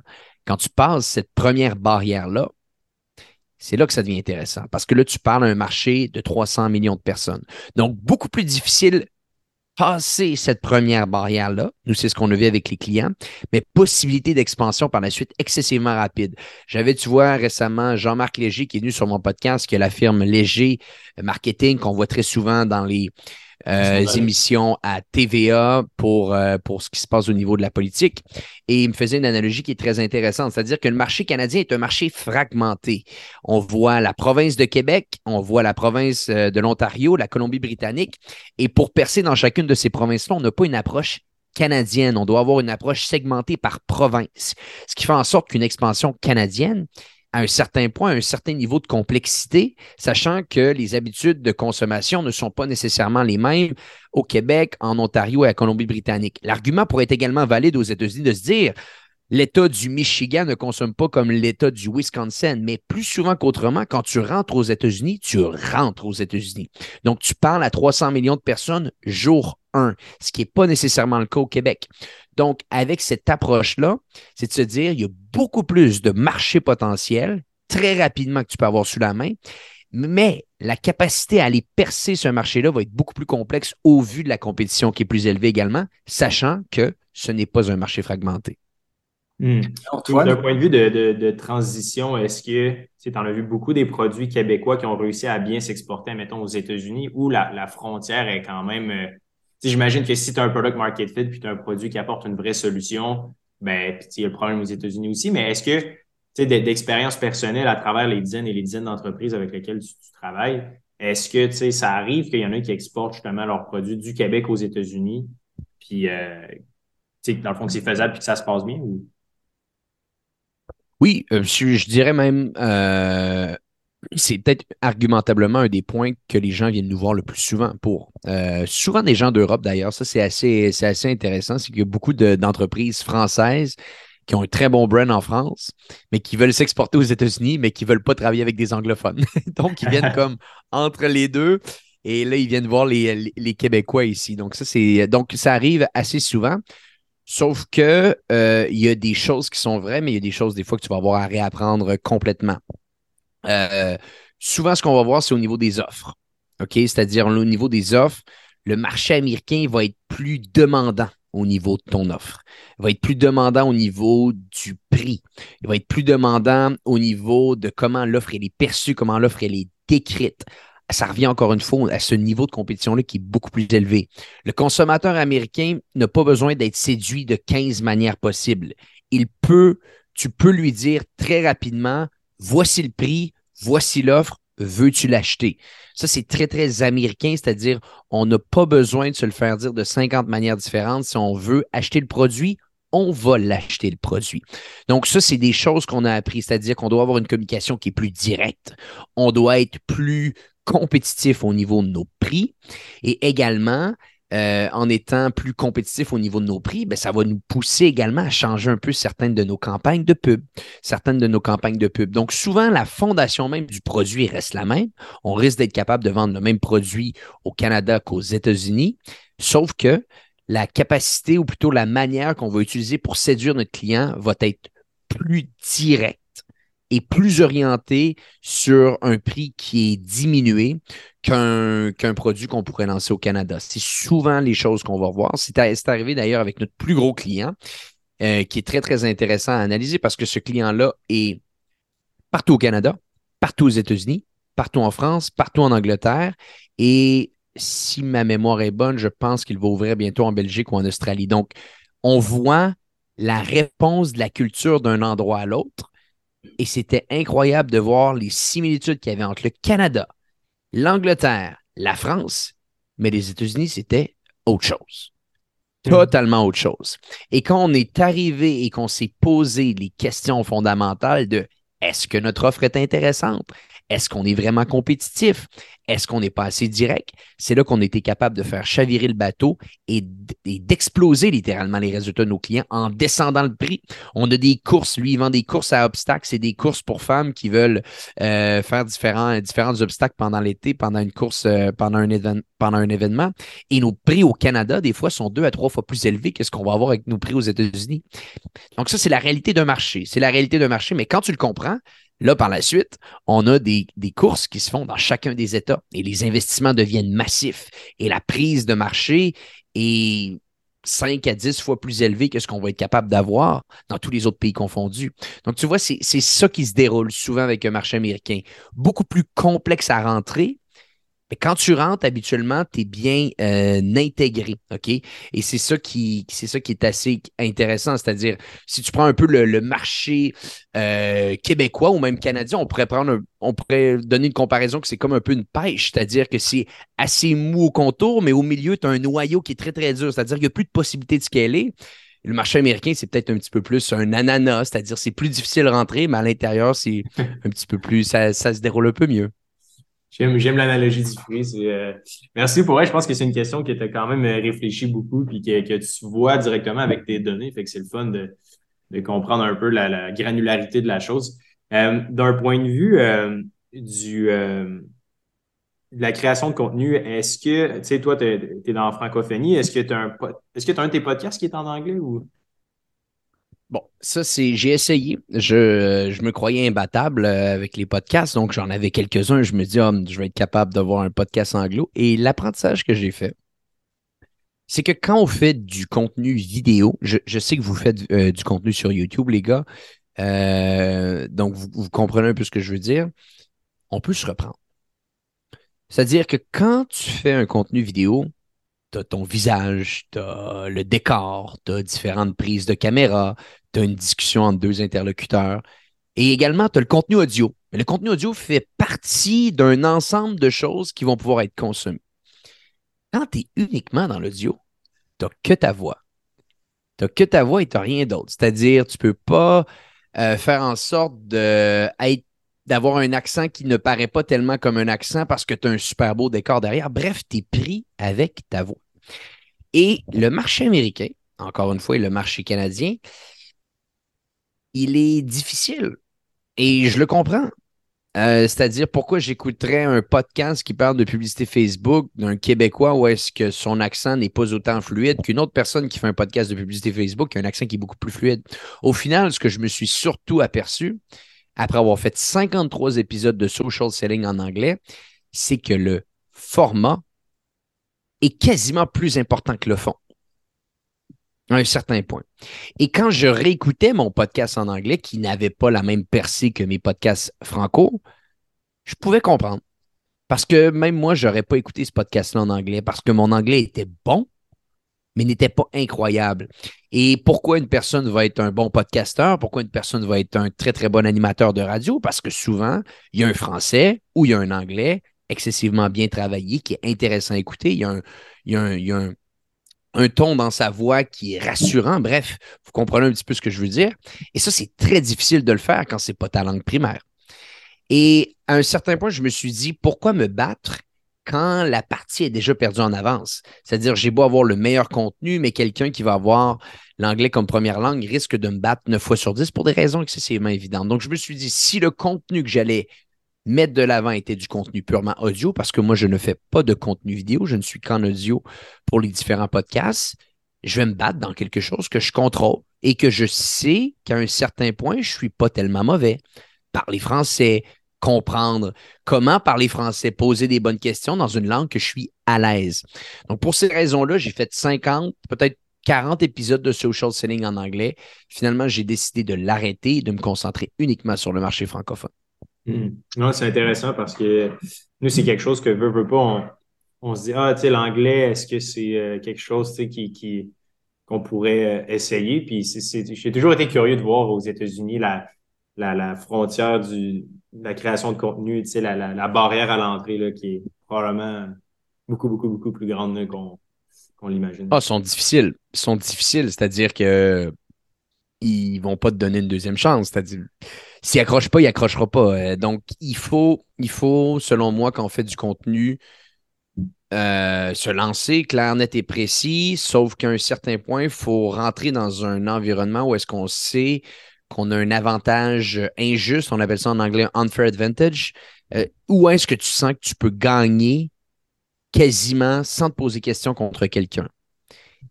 B: quand tu passes cette première barrière-là, c'est là que ça devient intéressant parce que là, tu parles à un marché de 300 millions de personnes. Donc, beaucoup plus difficile passer cette première barrière-là. Nous, c'est ce qu'on a vu avec les clients, mais possibilité d'expansion par la suite excessivement rapide. J'avais, tu vois, récemment Jean-Marc Léger qui est venu sur mon podcast, qui est la firme Léger Marketing qu'on voit très souvent dans les euh, émissions à TVA pour, euh, pour ce qui se passe au niveau de la politique. Et il me faisait une analogie qui est très intéressante, c'est-à-dire que le marché canadien est un marché fragmenté. On voit la province de Québec, on voit la province euh, de l'Ontario, la Colombie-Britannique. Et pour percer dans chacune de ces provinces-là, on n'a pas une approche canadienne. On doit avoir une approche segmentée par province. Ce qui fait en sorte qu'une expansion canadienne, à un certain point, à un certain niveau de complexité, sachant que les habitudes de consommation ne sont pas nécessairement les mêmes au Québec, en Ontario et à Colombie-Britannique. L'argument pourrait être également valide aux États-Unis de se dire l'État du Michigan ne consomme pas comme l'État du Wisconsin, mais plus souvent qu'autrement, quand tu rentres aux États-Unis, tu rentres aux États-Unis. Donc, tu parles à 300 millions de personnes jour 1, ce qui n'est pas nécessairement le cas au Québec. Donc, avec cette approche-là, c'est de se dire, il y a beaucoup plus de marché potentiel très rapidement que tu peux avoir sous la main, mais la capacité à aller percer ce marché-là va être beaucoup plus complexe au vu de la compétition qui est plus élevée également, sachant que ce n'est pas un marché fragmenté.
A: Hmm. D'un point de vue de, transition, est-ce que tu en as vu beaucoup des produits québécois qui ont réussi à bien s'exporter, mettons, aux États-Unis, où la, la, frontière est quand même euh, J'imagine que si tu as un product market fit puis tu as un produit qui apporte une vraie solution, ben, puis il y a le problème aux États-Unis aussi, mais est-ce que, tu sais, d'expérience personnelle à travers les dizaines et les dizaines d'entreprises avec lesquelles tu, travailles, est-ce que, tu sais, ça arrive qu'il y en a qui exportent justement leurs produits du Québec aux États-Unis, puis, euh, tu sais, dans le fond, que c'est faisable puis que ça se passe bien ou?
B: Oui, euh, je, dirais même, euh, c'est peut-être argumentablement un des points que les gens viennent nous voir le plus souvent pour. Euh, souvent des gens d'Europe d'ailleurs, ça c'est assez, c'est assez intéressant, c'est qu'il y a beaucoup d'entreprises françaises qui ont un très bon brand en France, mais qui veulent s'exporter aux États-Unis, mais qui ne veulent pas travailler avec des anglophones. (laughs) Donc, ils viennent (laughs) comme entre les deux. Et là, ils viennent voir les, les, Québécois ici. Donc, ça, c'est. Donc, ça arrive assez souvent. Sauf que euh, il y a des choses qui sont vraies, mais il y a des choses des fois que tu vas avoir à réapprendre complètement. Euh, souvent, ce qu'on va voir, c'est au niveau des offres. OK? C'est-à-dire au niveau des offres, le marché américain va être plus demandant au niveau de ton offre. Il va être plus demandant au niveau du prix. Il va être plus demandant au niveau de comment l'offre est perçue, comment l'offre est décrite. Ça revient encore une fois à ce niveau de compétition-là qui est beaucoup plus élevé. Le consommateur américain n'a pas besoin d'être séduit de 15 manières possibles. Il peut, tu peux lui dire très rapidement, voici le prix, voici l'offre, veux-tu l'acheter? Ça, c'est très, très américain, c'est-à-dire on n'a pas besoin de se le faire dire de 50 manières différentes. Si on veut acheter le produit, on va l'acheter le produit. Donc, ça, c'est des choses qu'on a appris, c'est-à-dire qu'on doit avoir une communication qui est plus directe. On doit être plus compétitif au niveau de nos prix et également euh, en étant plus compétitif au niveau de nos prix, ben, ça va nous pousser également à changer un peu certaines de nos campagnes de pub. Certaines de nos campagnes de pub. Donc, souvent, la fondation même du produit reste la même. On risque d'être capable de vendre le même produit au Canada qu'aux États-Unis, sauf que la capacité ou plutôt la manière qu'on va utiliser pour séduire notre client va être plus directe et plus orienté sur un prix qui est diminué qu'un qu'un produit qu'on pourrait lancer au Canada. C'est souvent les choses qu'on va voir. C'est arrivé d'ailleurs avec notre plus gros client, euh, qui est très, très intéressant à analyser parce que ce client-là est partout au Canada, partout aux États-Unis, partout en France, partout en Angleterre. Et si ma mémoire est bonne, je pense qu'il va ouvrir bientôt en Belgique ou en Australie. Donc, on voit la réponse de la culture d'un endroit à l'autre et c'était incroyable de voir les similitudes qu'il y avait entre le Canada, l'Angleterre, la France, mais les États-Unis, c'était autre chose. Totalement autre chose. Et quand on est arrivé et qu'on s'est posé les questions fondamentales de est-ce que notre offre est intéressante? Est-ce qu'on est vraiment compétitif? Est-ce qu'on n'est pas assez direct? C'est là qu'on était capable de faire chavirer le bateau et d'exploser littéralement les résultats de nos clients en descendant le prix. On a des courses, lui, il vend des courses à obstacles. C'est des courses pour femmes qui veulent euh, faire différents, différents obstacles pendant l'été, pendant une course, euh, pendant, un pendant un événement. Et nos prix au Canada, des fois, sont deux à trois fois plus élevés que ce qu'on va avoir avec nos prix aux États-Unis. Donc, ça, c'est la réalité d'un marché. C'est la réalité d'un marché, mais quand tu le comprends, Là, par la suite, on a des, courses qui se font dans chacun des États et les investissements deviennent massifs et la prise de marché est 5 à 10 fois plus élevée que ce qu'on va être capable d'avoir dans tous les autres pays confondus. Donc, tu vois, c'est ça qui se déroule souvent avec un marché américain. Beaucoup plus complexe à rentrer, mais quand tu rentres, habituellement, tu es bien euh, intégré, OK? Et c'est ça qui c'est ça qui est assez intéressant. C'est-à-dire, si tu prends un peu le, marché euh, québécois ou même canadien, on pourrait prendre on pourrait donner une comparaison que c'est comme un peu une pêche, c'est-à-dire que c'est assez mou au contour, mais au milieu, tu as un noyau qui est très, très dur. C'est-à-dire qu'il n'y a plus de possibilité de scaler. Le marché américain, c'est peut-être un petit peu plus un ananas, c'est-à-dire c'est plus difficile de rentrer, mais à l'intérieur, c'est (laughs) un petit peu plus, ça se déroule un peu mieux.
A: J'aime, l'analogie du fruit. Euh, merci pour elle. Je pense que c'est une question qui était quand même euh, réfléchie beaucoup puis que, que, tu vois directement avec tes données. Fait que c'est le fun de, de comprendre un peu la, granularité de la chose. Euh, d'un point de vue du, de la création de contenu, est-ce que, tu sais, toi, tu es, dans la francophonie, est-ce que tu as un, est-ce que as un de tes podcasts qui est en anglais ou?
B: Bon, ça, c'est. J'ai essayé. Je, je, me croyais imbattable euh, avec les podcasts, donc j'en avais quelques-uns. Je me dis, oh, je vais être capable d'avoir un podcast anglo. Et l'apprentissage que j'ai fait, c'est que quand on fait du contenu vidéo, je, je sais que vous faites euh, du contenu sur YouTube, les gars, euh, donc vous, vous, comprenez un peu ce que je veux dire, on peut se reprendre. C'est-à-dire que quand tu fais un contenu vidéo, as ton visage, tu as le décor, tu as différentes prises de caméra, tu as une discussion entre deux interlocuteurs. Et également, tu as le contenu audio. Mais le contenu audio fait partie d'un ensemble de choses qui vont pouvoir être consommées. Quand tu es uniquement dans l'audio, tu n'as que ta voix. Tu n'as que ta voix et tu n'as rien d'autre. C'est-à-dire, tu ne peux pas euh, faire en sorte d'avoir un accent qui ne paraît pas tellement comme un accent parce que tu as un super beau décor derrière. Bref, tu es pris avec ta voix. Et le marché américain, encore une fois, le marché canadien, il est difficile. Et je le comprends. Euh, c'est-à-dire pourquoi j'écouterais un podcast qui parle de publicité Facebook d'un Québécois où est-ce que son accent n'est pas autant fluide qu'une autre personne qui fait un podcast de publicité Facebook qui a un accent qui est beaucoup plus fluide? Au final, ce que je me suis surtout aperçu, après avoir fait 53 épisodes de social selling en anglais, c'est que le format est quasiment plus important que le fond à un certain point. Et quand je réécoutais mon podcast en anglais, qui n'avait pas la même percée que mes podcasts franco, je pouvais comprendre. Parce que même moi, je n'aurais pas écouté ce podcast-là en anglais parce que mon anglais était bon, mais n'était pas incroyable. Et pourquoi une personne va être un bon podcasteur? Pourquoi une personne va être un très, très bon animateur de radio? Parce que souvent, il y a un français ou il y a un anglais excessivement bien travaillé qui est intéressant à écouter. Il y a un, il y a un, il y a un ton dans sa voix qui est rassurant. Bref, vous comprenez un petit peu ce que je veux dire. Et ça, c'est très difficile de le faire quand c'est pas ta langue primaire. Et à un certain point, je me suis dit, pourquoi me battre quand la partie est déjà perdue en avance? C'est-à-dire, j'ai beau avoir le meilleur contenu, mais quelqu'un qui va avoir l'anglais comme première langue risque de me battre neuf fois sur dix pour des raisons excessivement évidentes. Donc, je me suis dit, si le contenu que j'allais mettre de l'avant était du contenu purement audio parce que moi, je ne fais pas de contenu vidéo, je ne suis qu'en audio pour les différents podcasts. Je vais me battre dans quelque chose que je contrôle et que je sais qu'à un certain point, je ne suis pas tellement mauvais. Parler français, comprendre comment parler français, poser des bonnes questions dans une langue que je suis à l'aise. Donc, pour ces raisons-là, j'ai fait 50, peut-être 40 épisodes de social selling en anglais. Finalement, j'ai décidé de l'arrêter et de me concentrer uniquement sur le marché francophone.
A: Hmm. Non, c'est intéressant parce que nous, c'est quelque chose que veut, veut pas. On, se dit, ah, tu sais, l'anglais, est-ce que c'est euh, quelque chose qui, qui, qu'on pourrait euh, essayer? Puis j'ai toujours été curieux de voir aux États-Unis la, la, la frontière du, de la création de contenu, tu sais, la, la, barrière à l'entrée qui est probablement beaucoup, beaucoup, beaucoup plus grande qu'on qu'on l'imagine.
B: Ah, sont difficiles. Ils sont difficiles, c'est-à-dire que ils vont pas te donner une deuxième chance. C'est-à-dire, s'il accroche pas, il accrochera pas. Euh, donc, il faut, il faut, selon moi, quand on fait du contenu, euh, se lancer clair, net et précis, sauf qu'à un certain point, il faut rentrer dans un environnement où est-ce qu'on sait qu'on a un avantage injuste, on appelle ça en anglais unfair advantage, euh, où est-ce que tu sens que tu peux gagner quasiment sans te poser question contre quelqu'un?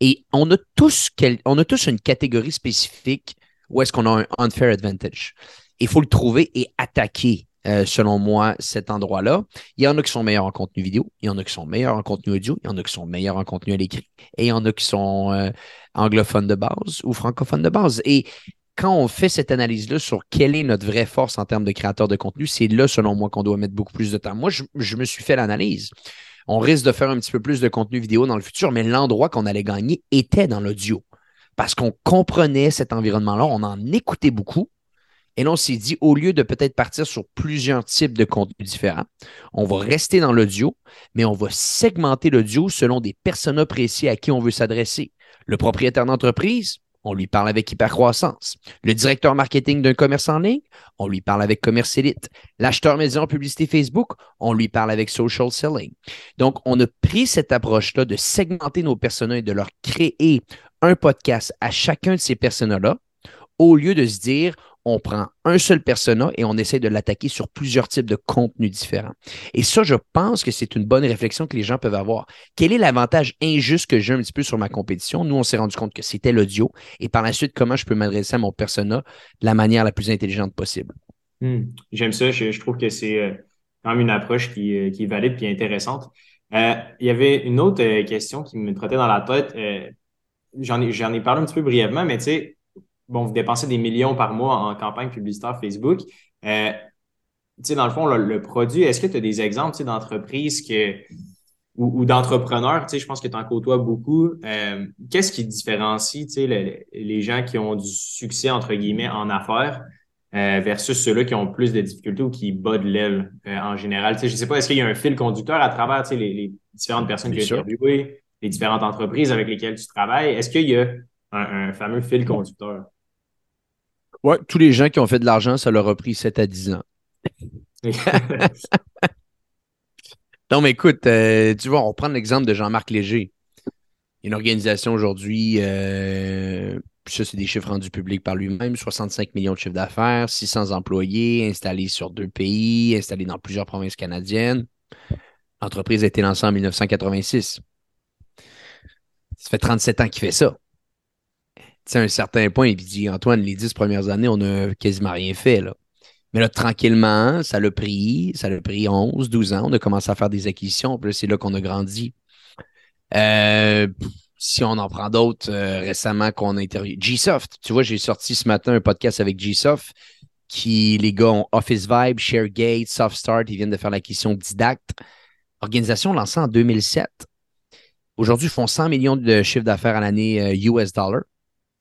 B: Et on a tous, on a tous une catégorie spécifique où est-ce qu'on a un unfair advantage. Il faut le trouver et attaquer, euh, selon moi, cet endroit-là. Il y en a qui sont meilleurs en contenu vidéo, il y en a qui sont meilleurs en contenu audio, il y en a qui sont meilleurs en contenu à l'écrit, et il y en a qui sont euh, anglophones de base ou francophones de base. Et quand on fait cette analyse-là sur quelle est notre vraie force en termes de créateur de contenu, c'est là, selon moi, qu'on doit mettre beaucoup plus de temps. Moi, je me suis fait l'analyse on risque de faire un petit peu plus de contenu vidéo dans le futur, mais l'endroit qu'on allait gagner était dans l'audio. Parce qu'on comprenait cet environnement-là, on en écoutait beaucoup. Et là, on s'est dit, au lieu de peut-être partir sur plusieurs types de contenus différents, on va rester dans l'audio, mais on va segmenter l'audio selon des personnes précis à qui on veut s'adresser. Le propriétaire d'entreprise, on lui parle avec hypercroissance. Le directeur marketing d'un commerce en ligne, on lui parle avec commerce élite. L'acheteur média en publicité Facebook, on lui parle avec social selling. Donc, on a pris cette approche-là de segmenter nos personas et de leur créer un podcast à chacun de ces personas-là, au lieu de se dire, on prend un seul persona et on essaie de l'attaquer sur plusieurs types de contenus différents. Et ça, je pense que c'est une bonne réflexion que les gens peuvent avoir. Quel est l'avantage injuste que j'ai un petit peu sur ma compétition? Nous, on s'est rendu compte que c'était l'audio. Et par la suite, comment je peux m'adresser à mon persona de la manière la plus intelligente possible?
A: Hmm. J'aime ça. Je, trouve que c'est euh, quand même une approche qui, euh, est valide et intéressante. Euh, il y avait une autre question qui me trottait dans la tête. j'en ai, ai parlé un petit peu brièvement, mais tu sais, bon, vous dépensez des millions par mois en campagne publicitaire Facebook. Euh, tu sais, dans le fond, le, produit, est-ce que tu as des exemples d'entreprises que ou, d'entrepreneurs, tu sais, je pense que tu en côtoies beaucoup. Euh, qu'est-ce qui différencie, tu sais, les gens qui ont du succès, entre guillemets, en affaires euh, versus ceux-là qui ont plus de difficultés ou qui battent l'aile en général? Tu sais, je sais pas, est-ce qu'il y a un fil conducteur à travers, tu sais, les, différentes personnes que tu as interviewées, les différentes entreprises avec lesquelles tu travailles? Est-ce qu'il y a un fameux fil conducteur?
B: Tous les gens qui ont fait de l'argent, ça leur a pris 7 à 10 ans. (laughs) non, mais écoute, euh, tu vois, on prend l'exemple de Jean-Marc Léger. Une organisation aujourd'hui, euh, ça, c'est des chiffres rendus publics par lui-même, 65 millions de chiffres d'affaires, 600 employés, installés sur deux pays, installés dans plusieurs provinces canadiennes. L'entreprise a été lancée en 1986. Ça fait 37 ans qu'il fait ça. À un certain point, il dit Antoine, les dix premières années, on n'a quasiment rien fait. Là. Mais là, tranquillement, ça l'a pris, ça l'a pris 11, 12 ans. On a commencé à faire des acquisitions. Puis c'est là qu'on a grandi. Euh, si on en prend d'autres euh, récemment qu'on a interviewé. Gsoft, tu vois, j'ai sorti ce matin un podcast avec Gsoft qui, les gars, ont Office Vibe, ShareGate, SoftStart, ils viennent de faire l'acquisition Didact. Organisation lancée en 2007. Aujourd'hui, ils font 100 millions de chiffres d'affaires à l'année US euh, dollar,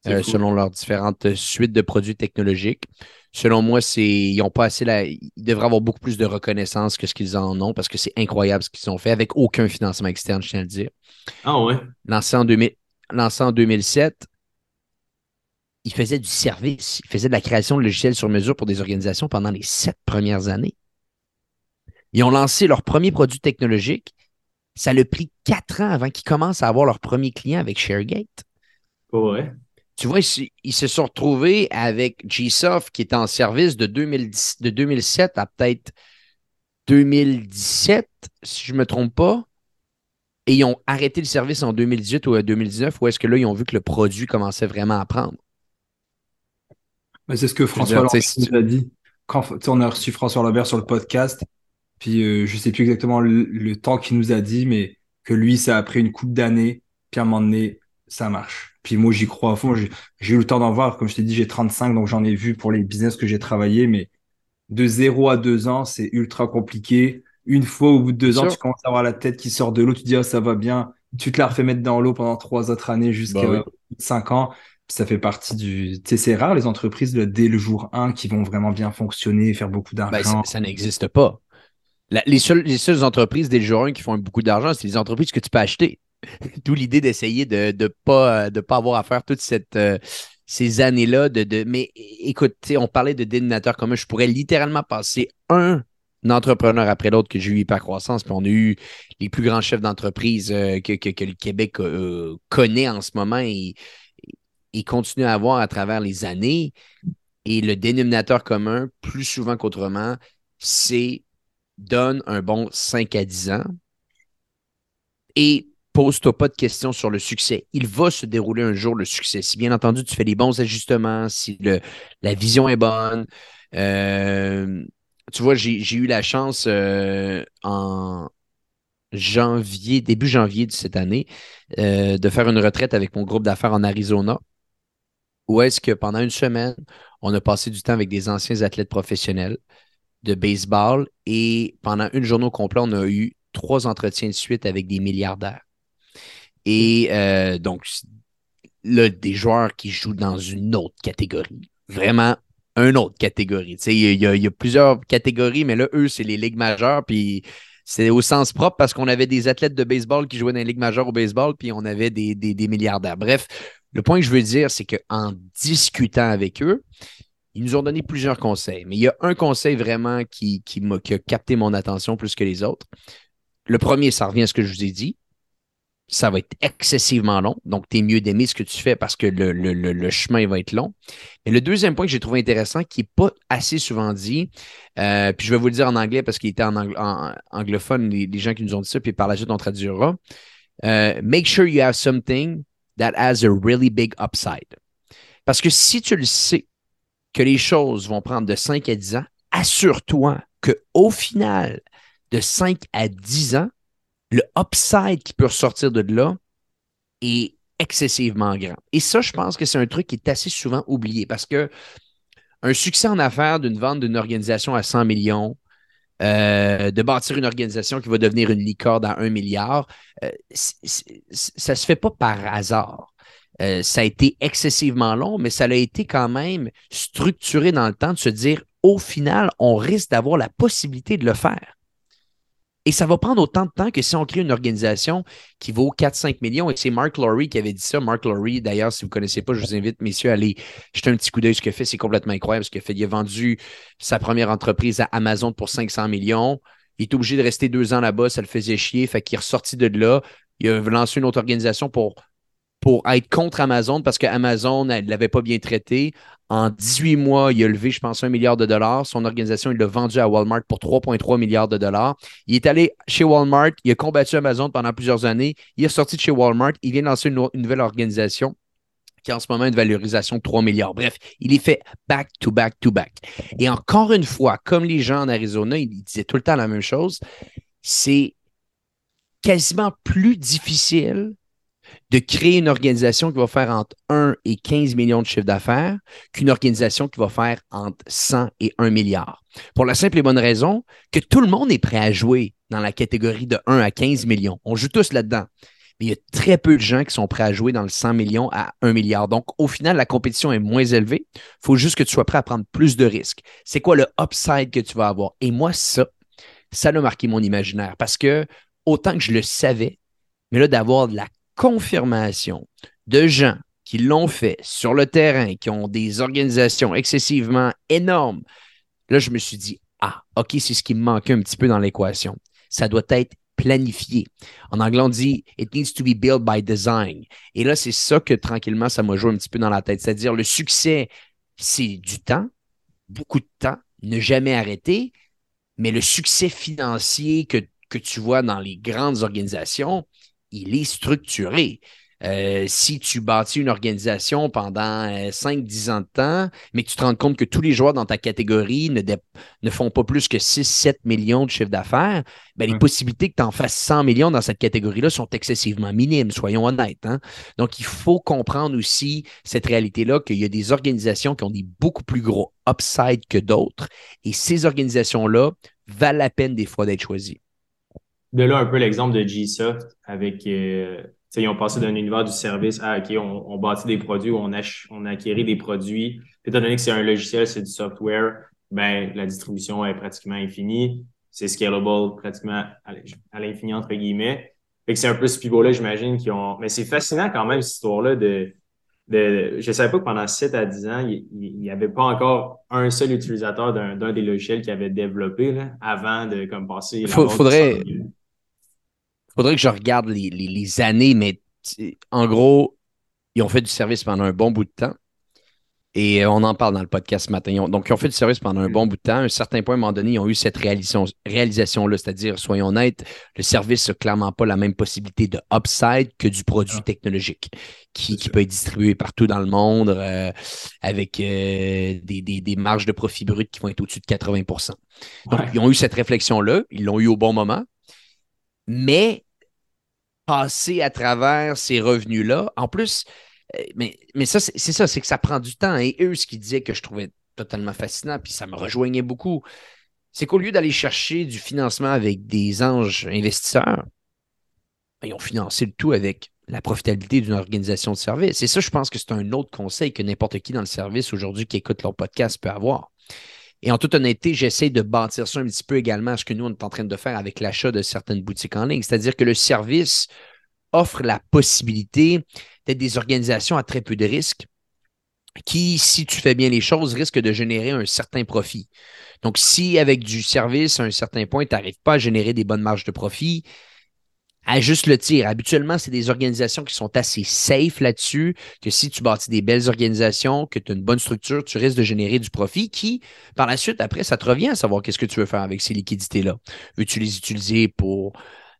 B: euh, selon leurs différentes suites de produits technologiques. Selon moi, c'est ils ont pas assez la, ils devraient avoir beaucoup plus de reconnaissance que ce qu'ils en ont parce que c'est incroyable ce qu'ils ont fait avec aucun financement externe, je tiens à le dire.
A: Ah ouais?
B: Lancé en, 2000, lancé en 2007, ils faisaient du service, ils faisaient de la création de logiciels sur mesure pour des organisations pendant les sept premières années. Ils ont lancé leur premier produit technologique. Ça a pris quatre ans avant qu'ils commencent à avoir leur premier client avec ShareGate.
A: Ouais.
B: Tu vois, ils, se sont retrouvés avec GSoft qui est en service de, 2010, de 2007 à peut-être 2017, si je ne me trompe pas. Et ils ont arrêté le service en 2018 ou 2019, ou est-ce que là, ils ont vu que le produit commençait vraiment à prendre?
C: c'est ce que François Lambert nous a dit. Quand on a reçu François Lambert sur le podcast, puis euh, je ne sais plus exactement le, temps qu'il nous a dit, mais que lui, ça a pris une coupe d'années, puis à un moment donné, ça marche. Puis moi, j'y crois à fond. J'ai eu le temps d'en voir. Comme je t'ai dit, j'ai 35, donc j'en ai vu pour les business que j'ai travaillé, mais de 0 à 2 ans, c'est ultra compliqué une fois au bout de deux ans, tu commences à avoir la tête qui sort de l'eau, tu te dis, oh, ça va bien. Tu te la refais mettre dans l'eau pendant trois autres années jusqu'à bah cinq ans. Ça fait partie du. Tu sais, c'est rare les entreprises dès le jour 1 qui vont vraiment bien fonctionner, faire beaucoup ben, d'argent.
B: ça, n'existe pas. les, seules, les seules entreprises dès le jour 1 qui font beaucoup d'argent, c'est les entreprises que tu peux acheter. D'où l'idée d'essayer de ne pas avoir à faire toute cette. Euh, ces années-là de, de. Mais écoute, on parlait de dénominateur commun. Je pourrais littéralement passer un entrepreneur après l'autre que j'ai eu hyper-croissance. Puis on a eu les plus grands chefs d'entreprise euh, que, le Québec euh, connaît en ce moment et, continue à avoir à travers les années. Et le dénominateur commun, plus souvent qu'autrement, c'est donne un bon 5 à 10 ans et pose-toi pas de questions sur le succès. Il va se dérouler un jour le succès. Si bien entendu, tu fais les bons ajustements, si la vision est bonne, euh, tu vois, j'ai eu la chance euh, en janvier, début janvier de cette année, euh, de faire une retraite avec mon groupe d'affaires en Arizona, où est-ce que pendant une semaine, on a passé du temps avec des anciens athlètes professionnels de baseball et pendant une journée au complet, on a eu trois entretiens de suite avec des milliardaires. Et euh, donc, là, des joueurs qui jouent dans une autre catégorie. Vraiment une autre catégorie. Il y, a, y, a plusieurs catégories, mais là, eux, c'est les ligues majeures. Puis c'est au sens propre parce qu'on avait des athlètes de baseball qui jouaient dans les ligues majeures au baseball, puis on avait des, des, milliardaires. Bref, le point que je veux dire, c'est qu'en discutant avec eux, ils nous ont donné plusieurs conseils. Mais il y a un conseil vraiment qui, qui, qui a capté mon attention plus que les autres. Le premier, ça revient à ce que je vous ai dit ça va être excessivement long. Donc, tu es mieux d'aimer ce que tu fais parce que le, chemin va être long. Et le deuxième point que j'ai trouvé intéressant, qui n'est pas assez souvent dit, euh, puis je vais vous le dire en anglais parce qu'il était en, anglophone, les, gens qui nous ont dit ça, puis par la suite, on traduira. Euh, make sure you have something that has a really big upside. Parce que si tu le sais que les choses vont prendre de 5 à 10 ans, assure-toi qu'au final, de 5 à 10 ans, le upside qui peut ressortir de là est excessivement grand. Et ça, je pense que c'est un truc qui est assez souvent oublié parce que un succès en affaires d'une vente d'une organisation à 100 millions, euh, de bâtir une organisation qui va devenir une licorne à 1 milliard, euh, ça ne se fait pas par hasard. Euh, ça a été excessivement long, mais ça a été quand même structuré dans le temps de se dire, au final, on risque d'avoir la possibilité de le faire. Et ça va prendre autant de temps que si on crée une organisation qui vaut 4-5 millions. Et c'est Mark Laurie qui avait dit ça. Mark Laurie, d'ailleurs, si vous ne connaissez pas, je vous invite, messieurs, à aller jeter un petit coup d'œil. Ce qu'il fait, c'est complètement incroyable. Ce qu'il fait, il a vendu sa première entreprise à Amazon pour 500 millions. Il est obligé de rester deux ans là-bas. Ça le faisait chier. Fait qu'il est ressorti de là. Il a lancé une autre organisation pour pour être contre Amazon parce qu'Amazon ne l'avait pas bien traité. En 18 mois, il a levé, je pense, un milliard de dollars. Son organisation, il l'a vendu à Walmart pour 3,3 milliards de dollars. Il est allé chez Walmart, il a combattu Amazon pendant plusieurs années. Il est sorti de chez Walmart, il vient de lancer une, nouvelle organisation qui a en ce moment une valorisation de 3 milliards. Bref, il est fait back to back to back. Et encore une fois, comme les gens en Arizona, ils disaient tout le temps la même chose, c'est quasiment plus difficile de créer une organisation qui va faire entre 1 et 15 millions de chiffre d'affaires qu'une organisation qui va faire entre 100 et 1 milliard. Pour la simple et bonne raison que tout le monde est prêt à jouer dans la catégorie de 1 à 15 millions. On joue tous là-dedans. Mais il y a très peu de gens qui sont prêts à jouer dans le 100 millions à 1 milliard. Donc, au final, la compétition est moins élevée. Il faut juste que tu sois prêt à prendre plus de risques. C'est quoi le upside que tu vas avoir? Et moi, ça, ça a marqué mon imaginaire parce que autant que je le savais, mais là, d'avoir de la confirmation de gens qui l'ont fait sur le terrain, qui ont des organisations excessivement énormes, là, je me suis dit, ah, OK, c'est ce qui me manquait un petit peu dans l'équation. Ça doit être planifié. En anglais, on dit It needs to be built by design. Et là, c'est ça que tranquillement, ça m'a joué un petit peu dans la tête. C'est-à-dire, le succès, c'est du temps, beaucoup de temps, ne jamais arrêter, mais le succès financier que, que tu vois dans les grandes organisations, il est structuré. Euh, si tu bâtis une organisation pendant 5-10 euh, ans de temps, mais que tu te rends compte que tous les joueurs dans ta catégorie ne, ne font pas plus que 6-7 millions de chiffre d'affaires, ben, les possibilités que tu en fasses 100 millions dans cette catégorie-là sont excessivement minimes, soyons honnêtes. Hein. Donc, il faut comprendre aussi cette réalité-là qu'il y a des organisations qui ont des beaucoup plus gros upside que d'autres, et ces organisations-là valent la peine des fois d'être choisies
A: de là un peu l'exemple de Gsoft avec euh, ils ont passé d'un univers du service à OK, on, on bâtit des produits on, on acquérit des produits. Étant donné que c'est un logiciel, c'est du software, ben la distribution est pratiquement infinie. C'est scalable pratiquement à l'infini, entre guillemets. Fait que c'est un peu ce pivot-là, j'imagine, qui ont. Mais c'est fascinant quand même, cette histoire-là de. de... Je savais pas que pendant 7 à 10 ans, il n'y avait pas encore un seul utilisateur d'un des logiciels qui avait développé là, avant de comme passer.
B: Il faudrait faudrait que je regarde les, années, mais en gros, ils ont fait du service pendant un bon bout de temps. Et on en parle dans le podcast ce matin. donc, ils ont fait du service pendant un bon bout de temps. À un certain point, à un moment donné, ils ont eu cette réalisation-là. C'est-à-dire, soyons honnêtes, le service n'a clairement pas la même possibilité de upside que du produit ah. technologique qui, peut être distribué partout dans le monde euh, avec euh, des, marges de profit brut qui vont être au-dessus de 80% Donc, ils ont eu cette réflexion-là. Ils l'ont eu au bon moment. Mais passer à travers ces revenus-là. En plus, euh, mais, mais ça, c'est ça, c'est que ça prend du temps. Et eux, ce qu'ils disaient que je trouvais totalement fascinant, puis ça me rejoignait beaucoup, c'est qu'au lieu d'aller chercher du financement avec des anges investisseurs, ben, ils ont financé le tout avec la profitabilité d'une organisation de service. Et ça, je pense que c'est un autre conseil que n'importe qui dans le service aujourd'hui qui écoute leur podcast peut avoir. Et en toute honnêteté, j'essaie de bâtir ça un petit peu également à ce que nous, on est en train de faire avec l'achat de certaines boutiques en ligne. C'est-à-dire que le service offre la possibilité d'être des organisations à très peu de risques qui, si tu fais bien les choses, risquent de générer un certain profit. Donc, si avec du service, à un certain point, tu n'arrives pas à générer des bonnes marges de profit, Ajuste le tir. Habituellement, c'est des organisations qui sont assez safe là-dessus, que si tu bâtis des belles organisations, que tu as une bonne structure, tu risques de générer du profit qui, par la suite, après, ça te revient à savoir qu'est-ce que tu veux faire avec ces liquidités-là. Veux-tu les utiliser pour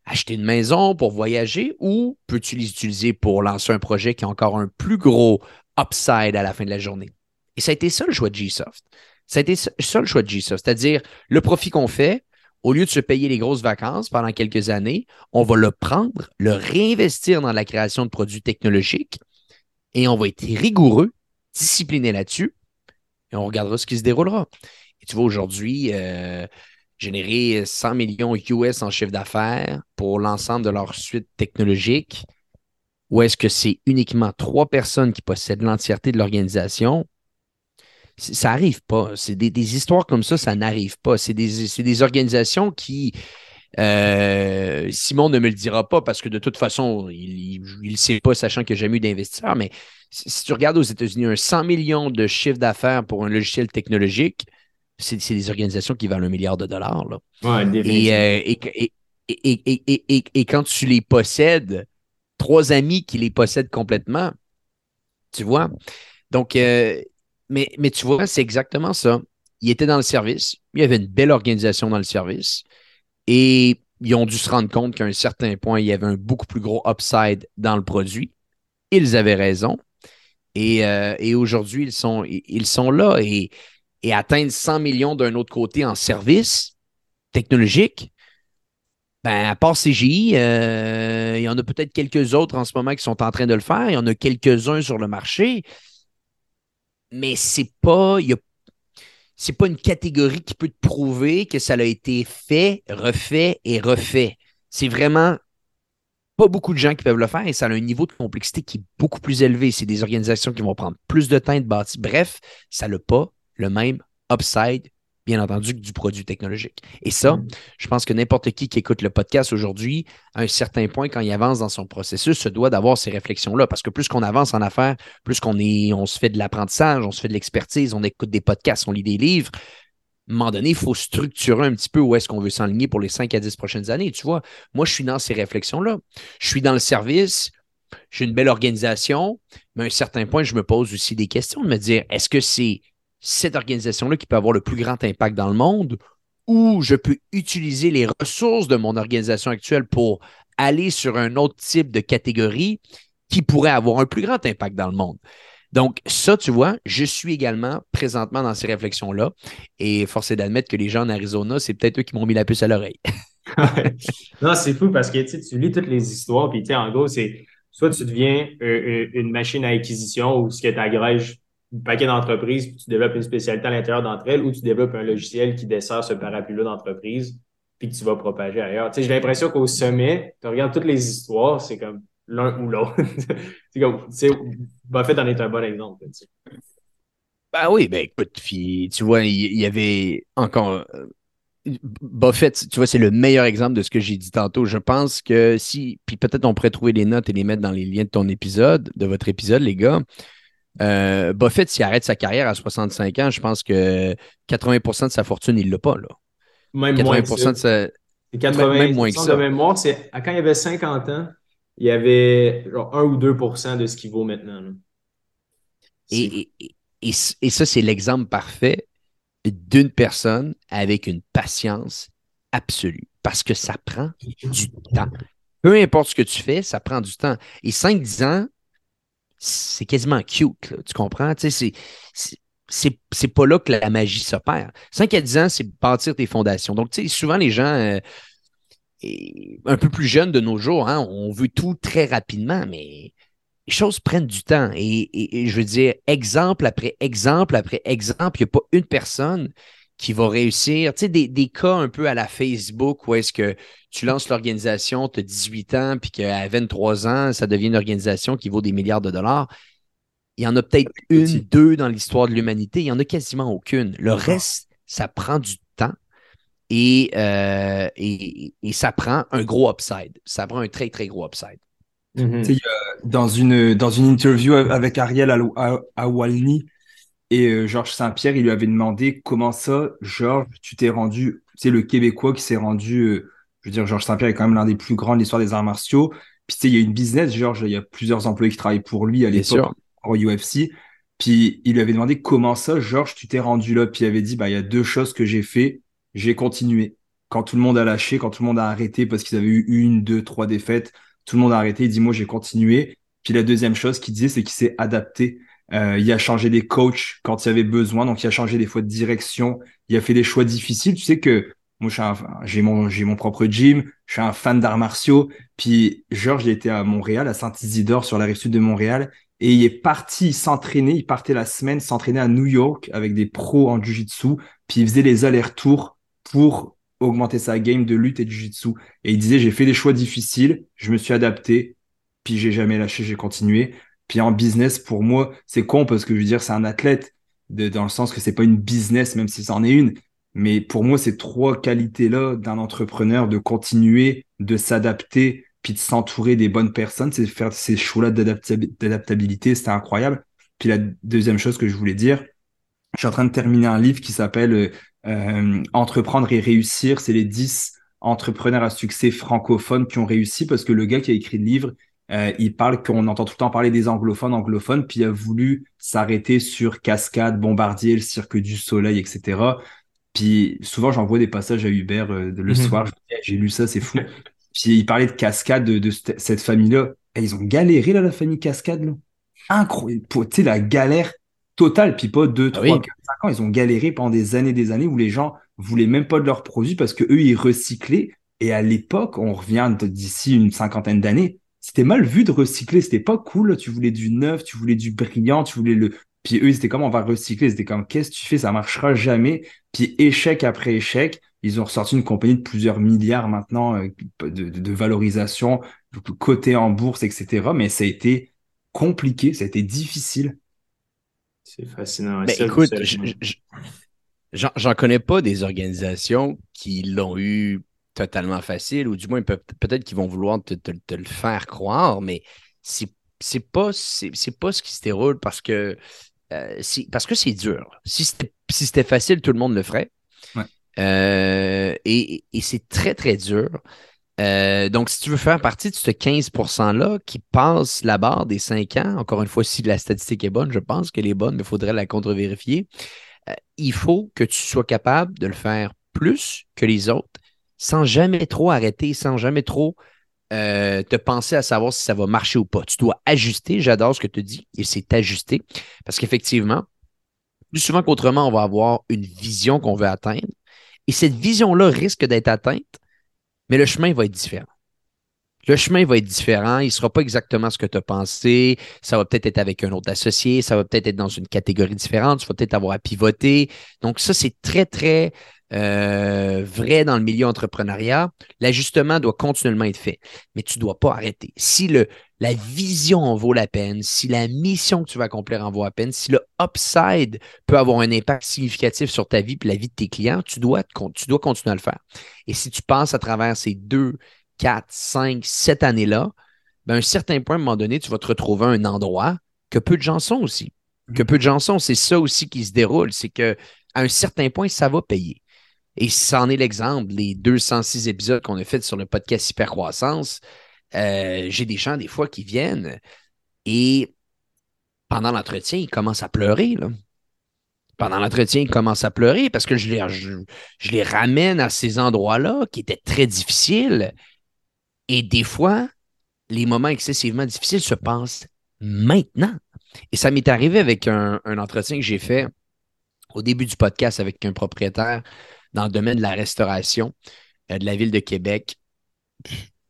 B: acheter une maison, pour voyager, ou peux-tu les utiliser pour lancer un projet qui a encore un plus gros upside à la fin de la journée? Et ça a été ça le choix de Gsoft. Ça a été ça le choix de Gsoft, c'est-à-dire le profit qu'on fait, au lieu de se payer les grosses vacances pendant quelques années, on va le prendre, le réinvestir dans la création de produits technologiques et on va être rigoureux, discipliné là-dessus et on regardera ce qui se déroulera. Et tu vois, aujourd'hui, euh, générer 100 millions US en chiffre d'affaires pour l'ensemble de leur suite technologique, ou est-ce que c'est uniquement trois personnes qui possèdent l'entièreté de l'organisation? Ça n'arrive pas. C'est des, histoires comme ça, ça n'arrive pas. C'est des, organisations qui, euh, Simon ne me le dira pas parce que de toute façon, il ne sait pas, sachant qu'il n'y a jamais eu d'investisseur, mais si, tu regardes aux États-Unis, un 100 millions de chiffre d'affaires pour un logiciel technologique, c'est des organisations qui valent un milliard de dollars. Là.
A: Ouais,
B: et, et, et, et, quand tu les possèdes, trois amis qui les possèdent complètement. Tu vois? Donc, euh, mais, mais tu vois, c'est exactement ça. Il était dans le service, il y avait une belle organisation dans le service et ils ont dû se rendre compte qu'à un certain point, il y avait un beaucoup plus gros upside dans le produit. Ils avaient raison. Et, euh, aujourd'hui, ils sont, ils sont là et, et atteindre 100 millions d'un autre côté en service technologique, ben, à part CGI, euh, il y en a peut-être quelques autres en ce moment qui sont en train de le faire. Il y en a quelques-uns sur le marché. Mais c'est pas, c'est pas une catégorie qui peut te prouver que ça a été fait, refait et refait. C'est vraiment pas beaucoup de gens qui peuvent le faire et ça a un niveau de complexité qui est beaucoup plus élevé. C'est des organisations qui vont prendre plus de temps de bâtir. Bref, ça n'a pas le même upside bien entendu, du produit technologique. Et ça, mm. je pense que n'importe qui qui écoute le podcast aujourd'hui, à un certain point, quand il avance dans son processus, se doit d'avoir ces réflexions-là. Parce que plus qu'on avance en affaires, plus qu'on est, on se fait de l'apprentissage, on se fait de l'expertise, on écoute des podcasts, on lit des livres. À un moment donné, il faut structurer un petit peu où est-ce qu'on veut s'enligner pour les 5 à 10 prochaines années. Tu vois, moi, je suis dans ces réflexions-là. Je suis dans le service, j'ai une belle organisation, mais à un certain point, je me pose aussi des questions de me dire, est-ce que c'est cette organisation-là qui peut avoir le plus grand impact dans le monde, ou je peux utiliser les ressources de mon organisation actuelle pour aller sur un autre type de catégorie qui pourrait avoir un plus grand impact dans le monde. Donc, ça, tu vois, je suis également présentement dans ces réflexions-là. Et force est d'admettre que les gens en Arizona, c'est peut-être eux qui m'ont mis la puce à l'oreille. (laughs)
A: non, c'est fou parce que tu lis toutes les histoires, puis en gros, c'est soit tu deviens euh, euh, une machine à acquisition ou ce que tu agrèges un paquet d'entreprises, puis tu développes une spécialité à l'intérieur d'entre elles, ou tu développes un logiciel qui dessert ce parapluie-là d'entreprise, puis que tu vas propager ailleurs. Tu sais, j'ai l'impression qu'au sommet, tu regardes toutes les histoires, c'est comme l'un ou l'autre. (laughs) c'est comme, tu sais, Buffett en est un bon exemple.
B: Ben oui, ben écoute, tu vois, il y, avait encore. Euh, Buffett, tu vois, c'est le meilleur exemple de ce que j'ai dit tantôt. Je pense que si, puis peut-être on pourrait trouver les notes et les mettre dans les liens de ton épisode, de votre épisode, les gars. Euh, Buffett, s'il arrête sa carrière à 65 ans, je pense que 80% de sa fortune, il ne l'a pas. Là.
A: Même 80 moins de sa. 80 même moins que ça. de mémoire, c'est quand il avait 50 ans, il y avait genre 1 ou 2% de ce qu'il vaut maintenant.
B: Et, et, et, ça, c'est l'exemple parfait d'une personne avec une patience absolue. Parce que ça prend du temps. Peu importe ce que tu fais, ça prend du temps. Et 5-10 ans, c'est quasiment cute, tu comprends? C'est, c'est pas là que la magie s'opère. 5 à 10 ans, c'est bâtir tes fondations. Donc, souvent, les gens euh, un peu plus jeunes de nos jours, hein, on veut tout très rapidement, mais les choses prennent du temps. Et, je veux dire, exemple après exemple après exemple, il n'y a pas une personne qui va réussir. Tu sais, des, des, cas un peu à la Facebook où est-ce que tu lances l'organisation, tu as 18 ans, puis qu'à 23 ans, ça devient une organisation qui vaut des milliards de dollars. Il y en a peut-être une, deux dans l'histoire de l'humanité. Il n'y en a quasiment aucune. Le reste, ça prend du temps et, euh, et, et, ça prend un gros upside. Ça prend un très, très gros upside.
C: Mm-hmm. dans, une, dans une interview avec Ariel Awalny, et euh, Georges Saint-Pierre, il lui avait demandé comment ça, Georges, tu t'es rendu, c'est le Québécois qui s'est rendu, euh, je veux dire, Georges Saint-Pierre est quand même l'un des plus grands de l'histoire des arts martiaux. Puis tu sais, il y a une business, Georges, il y a plusieurs employés qui travaillent pour lui à l'époque au UFC. Puis il lui avait demandé comment ça, Georges, tu t'es rendu là? Puis il avait dit, bah, il y a deux choses que j'ai fait. J'ai continué. Quand tout le monde a lâché, quand tout le monde a arrêté parce qu'ils avaient eu une, deux, trois défaites, tout le monde a arrêté. Il dit, moi, j'ai continué. Puis la deuxième chose qu'il disait, c'est qu'il s'est adapté. Euh, il a changé des coachs quand il y avait besoin, donc il a changé des fois de direction. Il a fait des choix difficiles. Tu sais que moi, j'ai mon, mon propre gym, je suis un fan d'arts martiaux. Puis Georges, il était à Montréal, à Saint-Isidore, sur la rive sud de Montréal, et il est parti s'entraîner. Il partait la semaine s'entraîner à New York avec des pros en jiu-jitsu. Puis il faisait les allers-retours pour augmenter sa game de lutte et de jiu-jitsu. Et il disait, j'ai fait des choix difficiles, je me suis adapté, puis j'ai jamais lâché, j'ai continué. Puis en business, pour moi, c'est con parce que je veux dire, c'est un athlète dans le sens que c'est pas une business, même si c'en est une. Mais pour moi, ces trois qualités-là d'un entrepreneur, de continuer, de s'adapter, puis de s'entourer des bonnes personnes, c'est faire ces choix-là d'adaptabilité, c'était incroyable. Puis la deuxième chose que je voulais dire, je suis en train de terminer un livre qui s'appelle euh, Entreprendre et réussir. C'est les 10 entrepreneurs à succès francophones qui ont réussi parce que le gars qui a écrit le livre, Euh, il parle qu'on entend tout le temps parler des anglophones, anglophones, puis il a voulu s'arrêter sur Cascade, Bombardier, le Cirque du Soleil, etc. Puis souvent, j'envoie des passages à Hubert euh, le
A: Mhm.
C: soir. J'ai lu ça, c'est fou. puis il parlait de Cascade, de, de cette famille-là. Et ils ont galéré, là, la famille Cascade, là. Incroyable. Tu sais, la galère totale. Puis pas 2,
B: Ah
C: 3,
B: oui.
C: 4, 5 ans. Ils ont galéré pendant des années, des années où les gens voulaient même pas de leurs produits parce que eux, ils recyclaient. Et à l'époque, on revient d'ici une cinquantaine d'années, c'était mal vu de recycler. C'était pas cool. Tu voulais du neuf, tu voulais du brillant, tu voulais le. Puis eux, c'était comme on va recycler. C'était comme qu'est-ce que tu fais? Ça marchera jamais. Puis échec après échec, ils ont ressorti une compagnie de plusieurs milliards maintenant euh, de, de- de valorisation, cotée en bourse, etc. Mais ça a été compliqué, ça a été difficile.
A: C'est fascinant.
B: Ben,
A: du
B: écoute, j'en connais pas des organisations qui l'ont eu totalement facile, ou du moins peut- peut-être qu'ils vont vouloir te, te- te le faire croire, mais c'est c'est pas c'est pas ce qui se déroule parce que euh, c'est parce que c'est dur. Si c'était si facile, tout le monde le ferait.
C: Ouais.
B: Euh, et et c'est très très dur. Euh, donc, si tu veux faire partie de ce 15%-là qui passe la barre des 5 ans, encore une fois, si la statistique est bonne, je pense qu'elle est bonne, mais il faudrait la contre-vérifier. il faut que tu sois capable de le faire plus que les autres sans jamais trop arrêter, sans jamais trop euh, te penser à savoir si ça va marcher ou pas. Tu dois ajuster, j'adore ce que tu dis, et c'est ajuster, parce qu'effectivement, plus souvent qu'autrement, on va avoir une vision qu'on veut atteindre, et cette vision-là risque d'être atteinte, mais le chemin va être différent. Le chemin va être différent, il ne sera pas exactement ce que tu as pensé, ça va peut-être être avec un autre associé, ça va peut-être être dans une catégorie différente, tu vas peut-être avoir à pivoter. Donc ça, c'est très, très euh, vrai dans le milieu entrepreneuriat. L'ajustement doit continuellement être fait, mais tu ne dois pas arrêter. Si le, la vision en vaut la peine, si la mission que tu vas accomplir en vaut la peine, si le upside peut avoir un impact significatif sur ta vie et la vie de tes clients, tu dois, tu dois continuer à le faire. Et si tu passes à travers ces deux, quatre, cinq, sept années-là, ben, à un certain point, à un moment donné, tu vas te retrouver à un endroit que peu de gens sont aussi. Que peu de gens sont. C'est ça aussi qui se déroule. C'est que à un certain point, ça va payer. Et c'en est l'exemple, les 206 épisodes qu'on a fait sur le podcast Hypercroissance, euh, j'ai des gens des fois qui viennent et pendant l'entretien, ils commencent à pleurer. Pendant l'entretien, ils commencent à pleurer parce que je les, je, les ramène à ces endroits-là qui étaient très difficiles. Et des fois, les moments excessivement difficiles se passent maintenant. Et ça m'est arrivé avec un entretien que j'ai fait au début du podcast avec un propriétaire dans le domaine de la restauration euh, de la ville de Québec.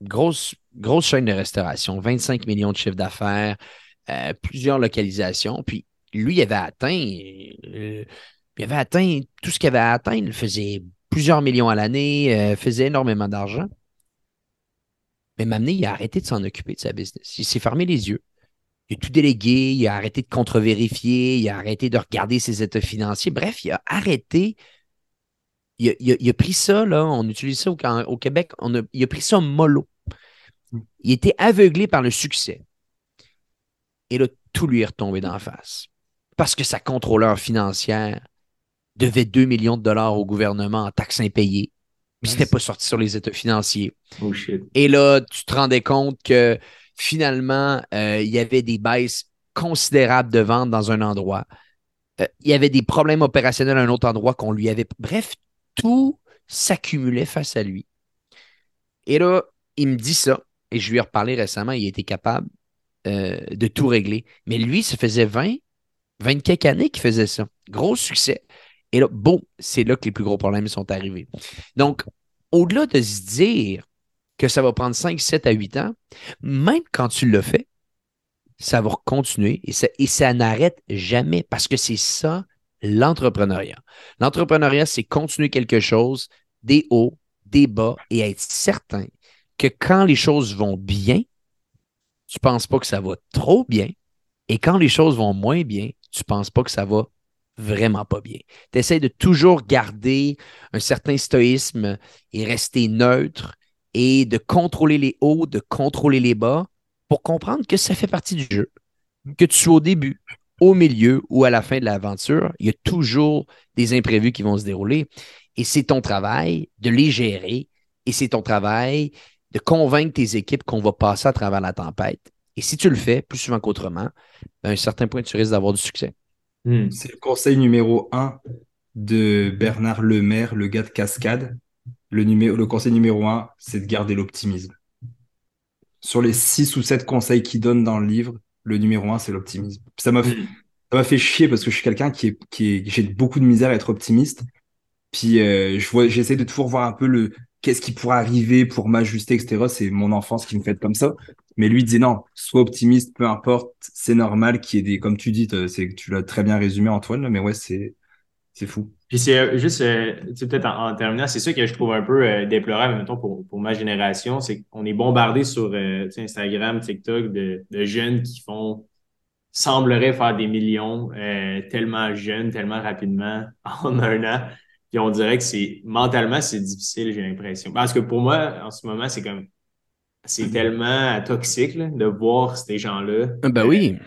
B: Grosse, grosse chaîne de restauration, 25 millions de chiffres d'affaires, euh, plusieurs localisations. Puis lui, il avait atteint, euh, il avait atteint tout ce qu'il avait à atteindre. Il faisait plusieurs millions à l'année, faisait énormément d'argent. Mais m'amener, il a arrêté de s'en occuper de sa business. Il s'est fermé les yeux. Il a tout délégué, il a arrêté de contre-vérifier, il a arrêté de regarder ses états financiers. Bref, il a arrêté. Il a, il a- il a pris ça, là, on utilise ça au, au Québec, on a- il a pris ça mollo. Il était aveuglé par le succès. Et là, tout lui est retombé d'en face. Parce que sa contrôleur financière devait 2 millions de dollars au gouvernement en taxes impayées. Puis c'était pas sorti sur les états financiers.
A: Oh shit.
B: Et là, tu te rendais compte que finalement, euh, il y avait des baisses considérables de ventes dans un endroit. Euh, il y avait des problèmes opérationnels à un autre endroit qu'on lui avait. Bref, tout s'accumulait face à lui. Et là, il me dit ça, et je lui ai reparlé récemment, il était capable euh, de tout régler. Mais lui, ça faisait 20, 20 quelques années qu'il faisait ça. Gros succès. Et là, bon, c'est là que les plus gros problèmes sont arrivés. Donc, au-delà de se dire que ça va prendre 5, 7 à 8 ans, même quand tu le fais, ça va continuer et ça, et ça n'arrête jamais parce que c'est ça l'entrepreneuriat. L'entrepreneuriat, c'est continuer quelque chose, des hauts, des bas et être certain que quand les choses vont bien, tu ne penses pas que ça va trop bien et quand les choses vont moins bien, tu ne penses pas que ça va vraiment pas bien. Tu essaies de toujours garder un certain stoïsme et rester neutre et de contrôler les hauts, de contrôler les bas pour comprendre que ça fait partie du jeu. Que tu sois au début, au milieu ou à la fin de l'aventure, il y a toujours des imprévus qui vont se dérouler. Et c'est ton travail de les gérer et c'est ton travail de convaincre tes équipes qu'on va passer à travers la tempête. Et si tu le fais plus souvent qu'autrement, à un certain point, tu risques d'avoir du succès.
C: Hmm. C'est le conseil numéro un de Bernard Lemaire, le gars de Cascade. Le, le conseil numéro un, c'est de garder l'optimisme. Sur les six ou sept conseils qu'il donne dans le livre, le numéro un, c'est l'optimisme. Ça m'a fait, ça m'a fait chier parce que je suis quelqu'un qui est, qui est, j'ai beaucoup de misère à être optimiste. Puis euh, je vois, j'essaie de toujours voir un peu le qu'est-ce qui pourrait arriver pour m'ajuster, etc. C'est mon enfance qui me fait comme ça. Mais lui disait non, sois optimiste, peu importe, c'est normal qu'il y ait des, comme tu dis, c'est tu l'as très bien résumé Antoine, mais ouais, c'est c'est fou.
A: Puis c'est euh, juste, euh, peut-être en, terminant, c'est ça que je trouve un peu euh, déplorable, mettons, pour, pour ma génération, c'est qu'on est bombardé sur Instagram, TikTok de, de, jeunes qui font, sembleraient faire des millions tellement jeunes, tellement rapidement, (laughs) en un an. Puis on dirait que c'est, mentalement, c'est difficile, j'ai l'impression. Parce que pour moi, en ce moment, c'est comme, c'est tellement toxique de voir ces gens-là.
B: Ben oui.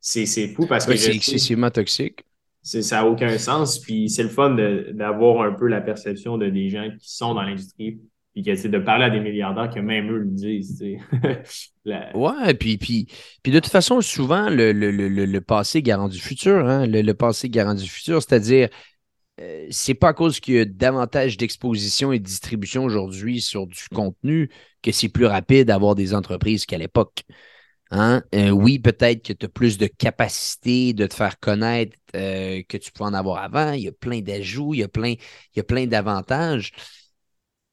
A: C'est fou parce que.
B: c'est excessivement toxique
A: ça n'a aucun sens. Puis c'est le fun d'avoir un peu la perception de des gens qui sont dans l'industrie puis qui de parler à des milliardaires que même eux le disent. (laughs)
B: Ouais, puis, puis, puis de toute façon, souvent, le, le, le, le passé garant du futur. Hein? Le, passé garant du futur, c'est-à-dire, euh, c'est pas à cause qu'il y a davantage d'exposition et de distribution aujourd'hui sur du contenu que c'est plus rapide d'avoir des entreprises qu'à l'époque. Hein? Euh, oui, peut-être que tu as plus de capacité de te faire connaître euh, que tu peux en avoir avant. Il y a plein d'ajouts, il y a plein, plein d'avantages.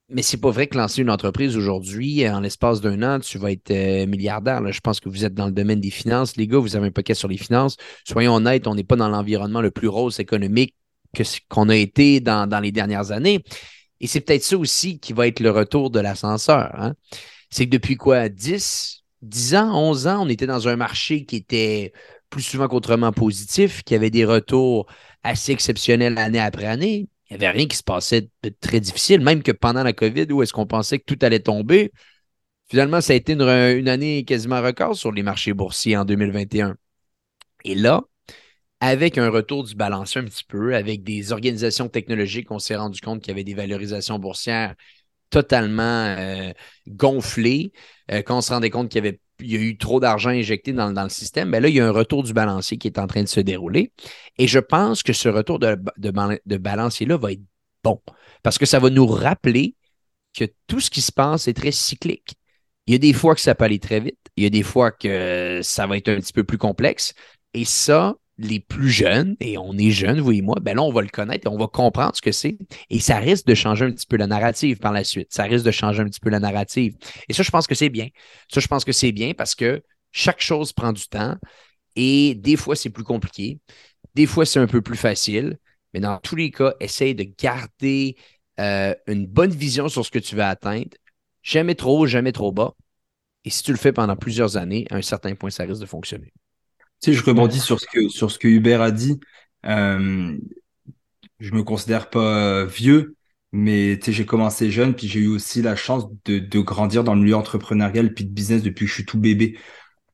B: Mais c'est pas vrai que lancer une entreprise aujourd'hui, en l'espace d'un an, tu vas être euh, milliardaire. Je pense que vous êtes dans le domaine des finances. Les gars, vous avez un paquet sur les finances. Soyons honnêtes, on n'est pas dans l'environnement le plus rose économique que qu'on a été dans, dans, les dernières années. Et c'est peut-être ça aussi qui va être le retour de l'ascenseur. Hein? C'est que depuis quoi? 10, 10 ans, 11 ans, on était dans un marché qui était plus souvent qu'autrement positif, qui avait des retours assez exceptionnels année après année. Il n'y avait rien qui se passait de très difficile, même que pendant la COVID, où est-ce qu'on pensait que tout allait tomber, finalement, ça a été une, année quasiment record sur les marchés boursiers en 2021. Et là, avec un retour du balancier un petit peu, avec des organisations technologiques, on s'est rendu compte qu'il y avait des valorisations boursières totalement euh, gonflé. Euh, quand on se rendait compte qu'il y avait il y a eu trop d'argent injecté dans, le système, mais ben là, il y a un retour du balancier qui est en train de se dérouler. Et je pense que ce retour de, de, balancier-là va être bon parce que ça va nous rappeler que tout ce qui se passe est très cyclique. Il y a des fois que ça peut aller très vite, il y a des fois que ça va être un petit peu plus complexe. Et ça, les plus jeunes, et on est jeunes, vous et moi, ben là, on va le connaître et on va comprendre ce que c'est. Et ça risque de changer un petit peu la narrative par la suite. Ça risque de changer un petit peu la narrative. Et ça, je pense que c'est bien. Ça, je pense que c'est bien parce que chaque chose prend du temps et des fois, c'est plus compliqué. Des fois, c'est un peu plus facile. Mais dans tous les cas, essaye de garder euh, une bonne vision sur ce que tu veux atteindre. Jamais trop haut, jamais trop bas. Et si tu le fais pendant plusieurs années, à un certain point, ça risque de fonctionner.
C: Tu sais, je rebondis sur ce que, sur ce que Hubert a dit. Euh, je me considère pas vieux, mais tu sais, j'ai commencé jeune, puis j'ai eu aussi la chance de, de grandir dans le milieu entrepreneurial puis de business depuis que je suis tout bébé.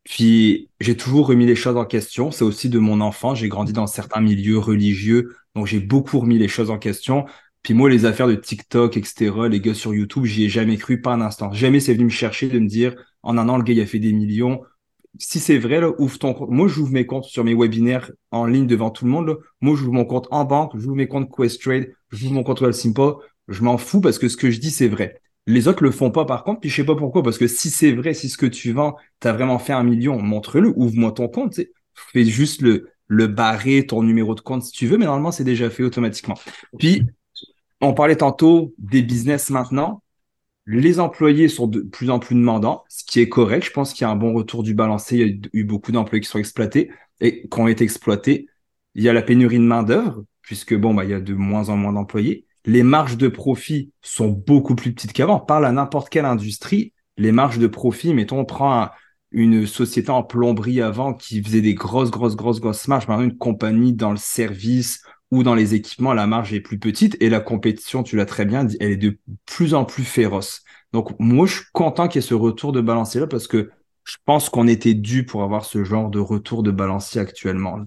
C: Puis j'ai toujours remis les choses en question. C'est aussi de mon enfant. J'ai grandi dans certains milieux religieux, donc j'ai beaucoup remis les choses en question. Puis moi, les affaires de TikTok, etc., les gars sur YouTube, j'y ai jamais cru, pas un instant. Jamais c'est venu me chercher de me dire, en un an, le gars, il a fait des millions si c'est vrai, ouvre ton compte. Moi, j'ouvre mes comptes sur mes webinaires en ligne devant tout le monde. Moi, j'ouvre mon compte en banque, j'ouvre mes comptes Questrade, j'ouvre mon compte Simpa. Je m'en fous parce que ce que je dis, c'est vrai. Les autres le font pas par contre, puis je sais pas pourquoi, parce que si c'est vrai, si ce que tu vends, tu as vraiment fait un million, montre-le, ouvre-moi ton compte. Fais juste le, le barrer, ton numéro de compte si tu veux, mais normalement, c'est déjà fait automatiquement. Puis, on parlait tantôt des business maintenant. Les employés sont de plus en plus demandants, ce qui est correct. Je pense qu'il y a un bon retour du balancé. Il y a eu beaucoup d'employés qui sont exploités et qui ont été exploités. Il y a la pénurie de main-d'œuvre, puisque bon, bah, il y a de moins en moins d'employés. Les marges de profit sont beaucoup plus petites qu'avant. Parle à n'importe quelle industrie, les marges de profit, mettons, on prend une société en plomberie avant qui faisait des grosses, grosses, grosses, grosses marges. Maintenant, une compagnie dans le service ou dans les équipements, la marge est plus petite et la compétition, tu l'as très bien dit, elle est de plus en plus féroce. Donc, moi, je suis content qu'il y ait ce retour de balancier là parce que je pense qu'on était dû pour avoir ce genre de retour de balancier actuellement.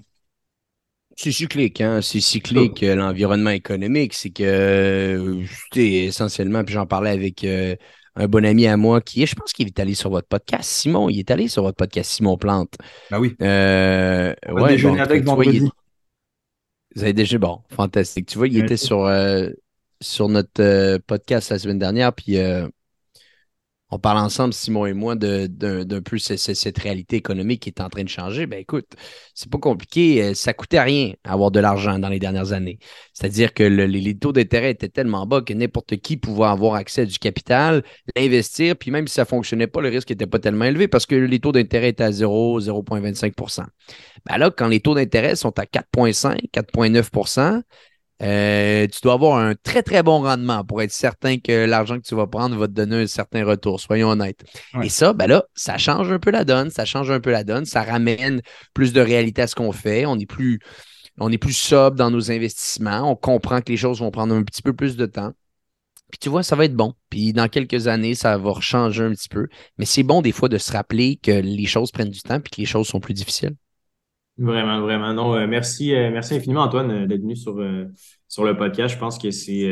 B: C'est cyclique, hein? C'est cyclique, euh, l'environnement économique. C'est que, essentiellement, puis j'en parlais avec euh, un bon ami à moi qui est, je pense qu'il est allé sur votre podcast. Simon, il est allé sur votre podcast, Simon Plante.
C: Ben oui.
B: Euh,
C: On ouais, déjeuner avec vendredi.
B: Vous avez déjà, bon, fantastique. Tu vois, il était sur, euh, sur notre euh, podcast la semaine dernière, puis euh, on parle ensemble, Simon et moi, d'un peu cette, réalité économique qui est en train de changer. Ben écoute, c'est pas compliqué. Euh, ça coûtait rien avoir de l'argent dans les dernières années. C'est-à-dire que les, taux d'intérêt étaient tellement bas que n'importe qui pouvait avoir accès à du capital, l'investir, puis même si ça fonctionnait pas, le risque n'était pas tellement élevé parce que les taux d'intérêt étaient à 0, 0,25% ben là, quand les taux d'intérêt sont à 4,5, 4,9 euh, tu dois avoir un très, très bon rendement pour être certain que l'argent que tu vas prendre va te donner un certain retour, soyons honnêtes. Et ça, ben là, ça change un peu la donne, ça change un peu la donne, ça ramène plus de réalité à ce qu'on fait, on est plus, on est plus sobre dans nos investissements, on comprend que les choses vont prendre un petit peu plus de temps. Puis tu vois, ça va être bon. Puis dans quelques années, ça va changer un petit peu. Mais c'est bon des fois de se rappeler que les choses prennent du temps et que les choses sont plus difficiles.
A: Vraiment, vraiment. Non, euh, merci, euh, merci infiniment, Antoine, euh, d'être venu sur, sur le podcast. Je pense que c'est.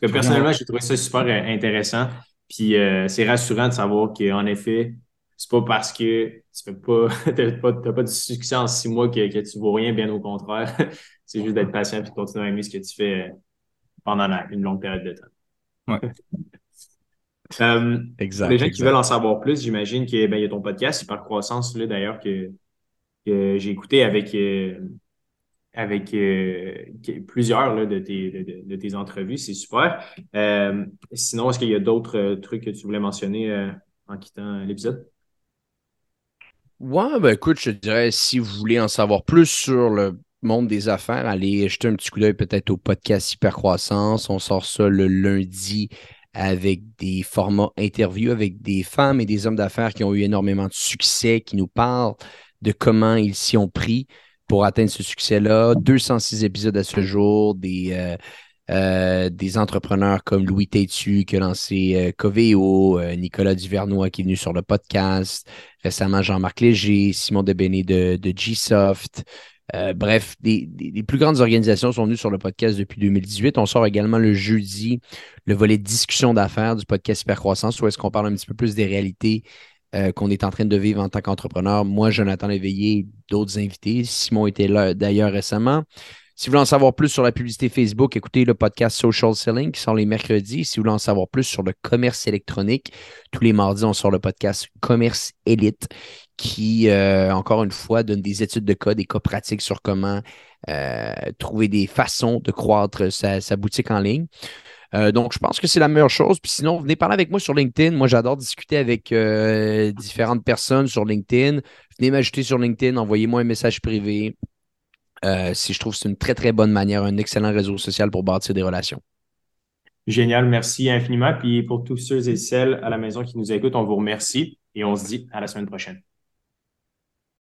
A: parce que personnellement, j'ai trouvé ça super intéressant. Puis c'est rassurant de savoir qu'en effet, c'est pas parce que tu n'as pas, (laughs) pas, pas de succès en six mois que, que tu ne vaux rien, bien au contraire. (laughs) c'est juste d'être patient et de continuer à aimer ce que tu fais pendant une longue période de temps.
C: Ouais. (laughs)
A: exact. Les gens qui veulent en savoir plus, j'imagine qu'il ben, y a ton podcast, Super Croissance, là, d'ailleurs, que que j'ai écouté avec, euh, avec euh, plusieurs de, tes, de, tes entrevues. C'est super. Euh, sinon, est-ce qu'il y a d'autres trucs que tu voulais mentionner en quittant l'épisode?
B: Ouais, ben écoute, je dirais, si vous voulez en savoir plus sur le monde des affaires, allez jeter un petit coup d'œil peut-être au podcast Hypercroissance. On sort ça le lundi avec des formats interviews avec des femmes et des hommes d'affaires qui ont eu énormément de succès, qui nous parlent de comment ils s'y ont pris pour atteindre ce succès-là. 206 épisodes à ce jour, des, euh, euh, entrepreneurs comme Louis Tétu qui a lancé euh, Coveo, Nicolas Duvernois qui est venu sur le podcast, récemment Jean-Marc Léger, Simon Debéné de, de Gsoft. bref, des, plus grandes organisations sont venues sur le podcast depuis 2018. On sort également le jeudi le volet discussion d'affaires du podcast Hypercroissance, où est-ce qu'on parle un petit peu plus des réalités euh, qu'on est en train de vivre en tant qu'entrepreneur. Moi, Jonathan Léveillé, d'autres invités. Simon était là d'ailleurs récemment. Si vous voulez en savoir plus sur la publicité Facebook, écoutez le podcast Social Selling qui sort les mercredis. Si vous voulez en savoir plus sur le commerce électronique, tous les mardis, on sort le podcast Commerce Elite qui, euh, encore une fois, donne des études de cas, des cas pratiques sur comment euh, trouver des façons de croître sa boutique en ligne. Euh, donc, je pense que c'est la meilleure chose. Puis sinon, venez parler avec moi sur LinkedIn. Moi, j'adore discuter avec euh, différentes personnes sur LinkedIn. Venez m'ajouter sur LinkedIn, envoyez-moi un message privé. Euh, si je trouve que c'est une très, très bonne manière, un excellent réseau social pour bâtir des relations.
A: Génial, merci infiniment. Puis pour tous ceux et celles à la maison qui nous écoutent, on vous remercie et on se dit à la semaine prochaine.